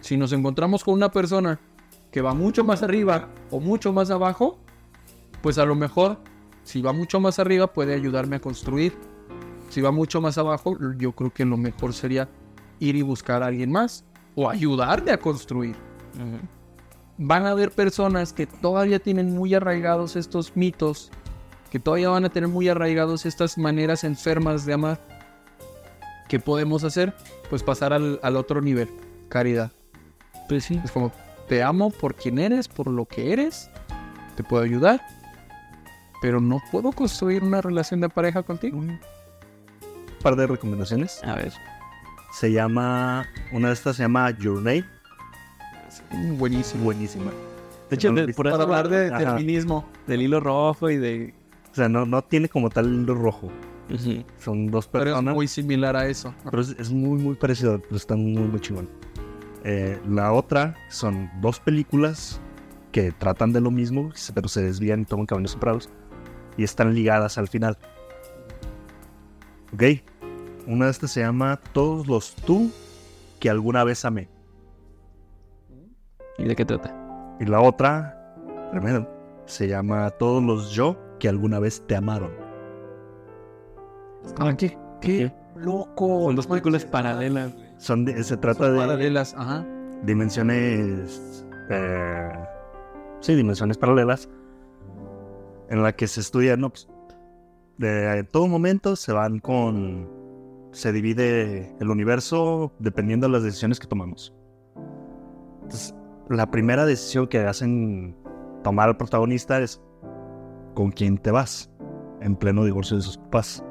Si nos encontramos con una persona que va mucho más arriba o mucho más abajo, pues a lo mejor, si va mucho más arriba, puede ayudarme a construir si va mucho más abajo, yo creo que lo mejor sería ir y buscar a alguien más o ayudarle a construir. Van a haber personas que todavía tienen muy arraigados estos mitos, que todavía van a tener muy arraigados estas maneras enfermas de amar, ¿qué podemos hacer? Pues pasar al, al otro nivel, caridad. Pues sí. Es como, te amo por quien eres, por lo que eres, te puedo ayudar, pero no puedo construir una relación de pareja contigo. Un par de recomendaciones. A ver. Se llama. Una de estas se llama Your Name. Buenísimo. Buenísima. De hecho, ¿No lo de- por Para hablar de Ajá. feminismo. del hilo rojo y de... O sea, no, no tiene como tal hilo rojo. Son dos Pero es personas. muy similar a eso. Pero es, es muy, muy parecido, pero está muy, muy chingón. Eh, la otra son dos películas que tratan de lo mismo, pero se desvían y toman caminos separados. Y están ligadas al final. Ok. Una de estas se llama Todos los tú que alguna vez amé. ¿Y de qué trata? Y la otra, tremendo, se llama Todos los yo que alguna vez te amaron. Ah, ¿qué? ¡Qué loco! Son dos películas paralelas. Son de- se trata Son de paralelas, ajá. dimensiones. eh, sí, dimensiones paralelas. En la que se estudia, no, pues, de en todo momento se van con. Se divide el universo dependiendo de las decisiones que tomamos. Entonces, la primera decisión que hacen tomar al protagonista es con quién te vas en pleno divorcio de sus papás.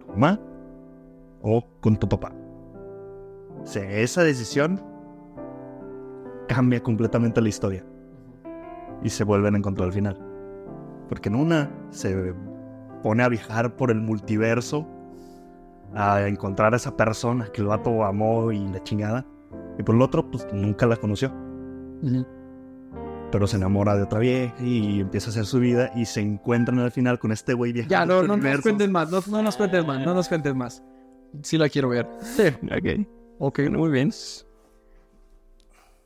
¿Tu mamá o con tu papá? Esa decisión cambia completamente la historia. Y se vuelven a encontrar al final. Porque en una se pone a viajar por el multiverso a encontrar a esa persona que el vato amó y la chingada. Y por el otro, pues nunca la conoció. Pero se enamora de otra vieja y empieza a hacer su vida y se encuentran al final con este güey viajando. Ya, no, por no nos cuentes más, no, no nos cuentes más, no nos cuentes más. Sí la quiero ver. Ok. Ok. Muy bien.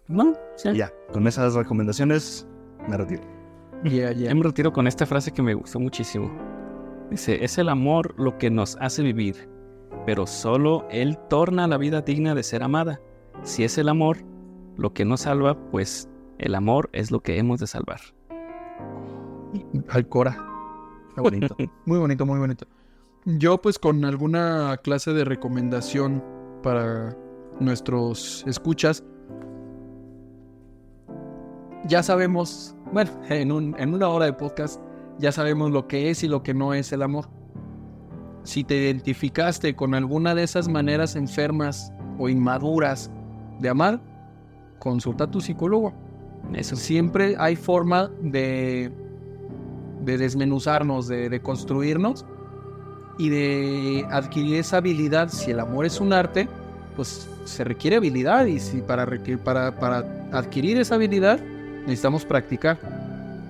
No, sí. Ya, con esas recomendaciones me retiro. Yeah, yeah. Yo me retiro con esta frase que me gustó muchísimo. Dice, es el amor lo que nos hace vivir, pero solo Él torna la vida digna de ser amada. Si es el amor lo que nos salva, pues el amor es lo que hemos de salvar. Alcora. Qué bonito. Muy bonito, muy bonito. Yo pues con alguna clase de recomendación para nuestros escuchas, ya sabemos, bueno, en, un- en una hora de podcast, ya sabemos lo que es y lo que no es el amor. Si te identificaste con alguna de esas maneras enfermas o inmaduras de amar, consulta a tu psicólogo. Eso. Siempre hay forma de, de desmenuzarnos, de, de construirnos y de adquirir esa habilidad. Si el amor es un arte, pues se requiere habilidad y si para, para, para adquirir esa habilidad necesitamos practicar.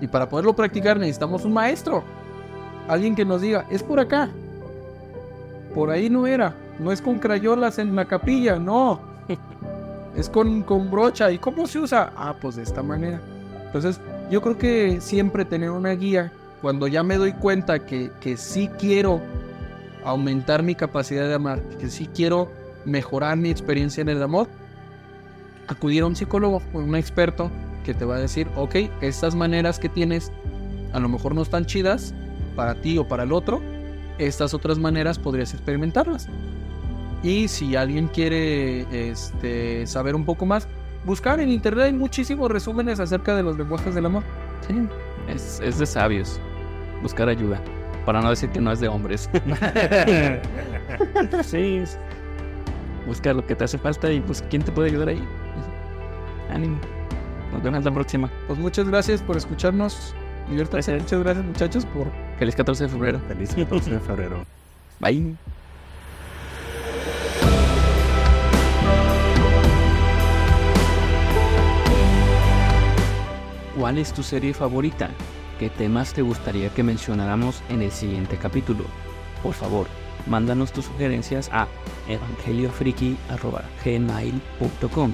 Y para poderlo practicar necesitamos un maestro. Alguien que nos diga, es por acá. Por ahí no era. No es con crayolas en la capilla, no. Es con, con brocha. ¿Y cómo se usa? Ah, pues de esta manera. Entonces, yo creo que siempre tener una guía, cuando ya me doy cuenta que, que sí quiero aumentar mi capacidad de amar, que sí quiero mejorar mi experiencia en el amor, acudir a un psicólogo o un experto que te va a decir, ok, estas maneras que tienes a lo mejor no están chidas para ti o para el otro, estas otras maneras podrías experimentarlas. Y si alguien quiere este, saber un poco más, buscar en internet hay muchísimos resúmenes acerca de los lenguajes del amor. Sí, es, es de sabios buscar ayuda. Para no decir que no es de hombres. sí, es- busca lo que te hace falta y pues quién te puede ayudar ahí. Ánimo. Nos vemos la próxima. Pues muchas gracias por escucharnos. Gracias. Muchas gracias muchachos por Feliz 14 de febrero. Feliz 14 de febrero. Bye. ¿Cuál es tu serie favorita? ¿Qué temas te gustaría que mencionáramos en el siguiente capítulo? Por favor, mándanos tus sugerencias a evangeliofriki.gmail.com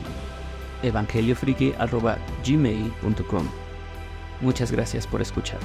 evangeliofriki.gmail.com Muchas gracias por escuchar.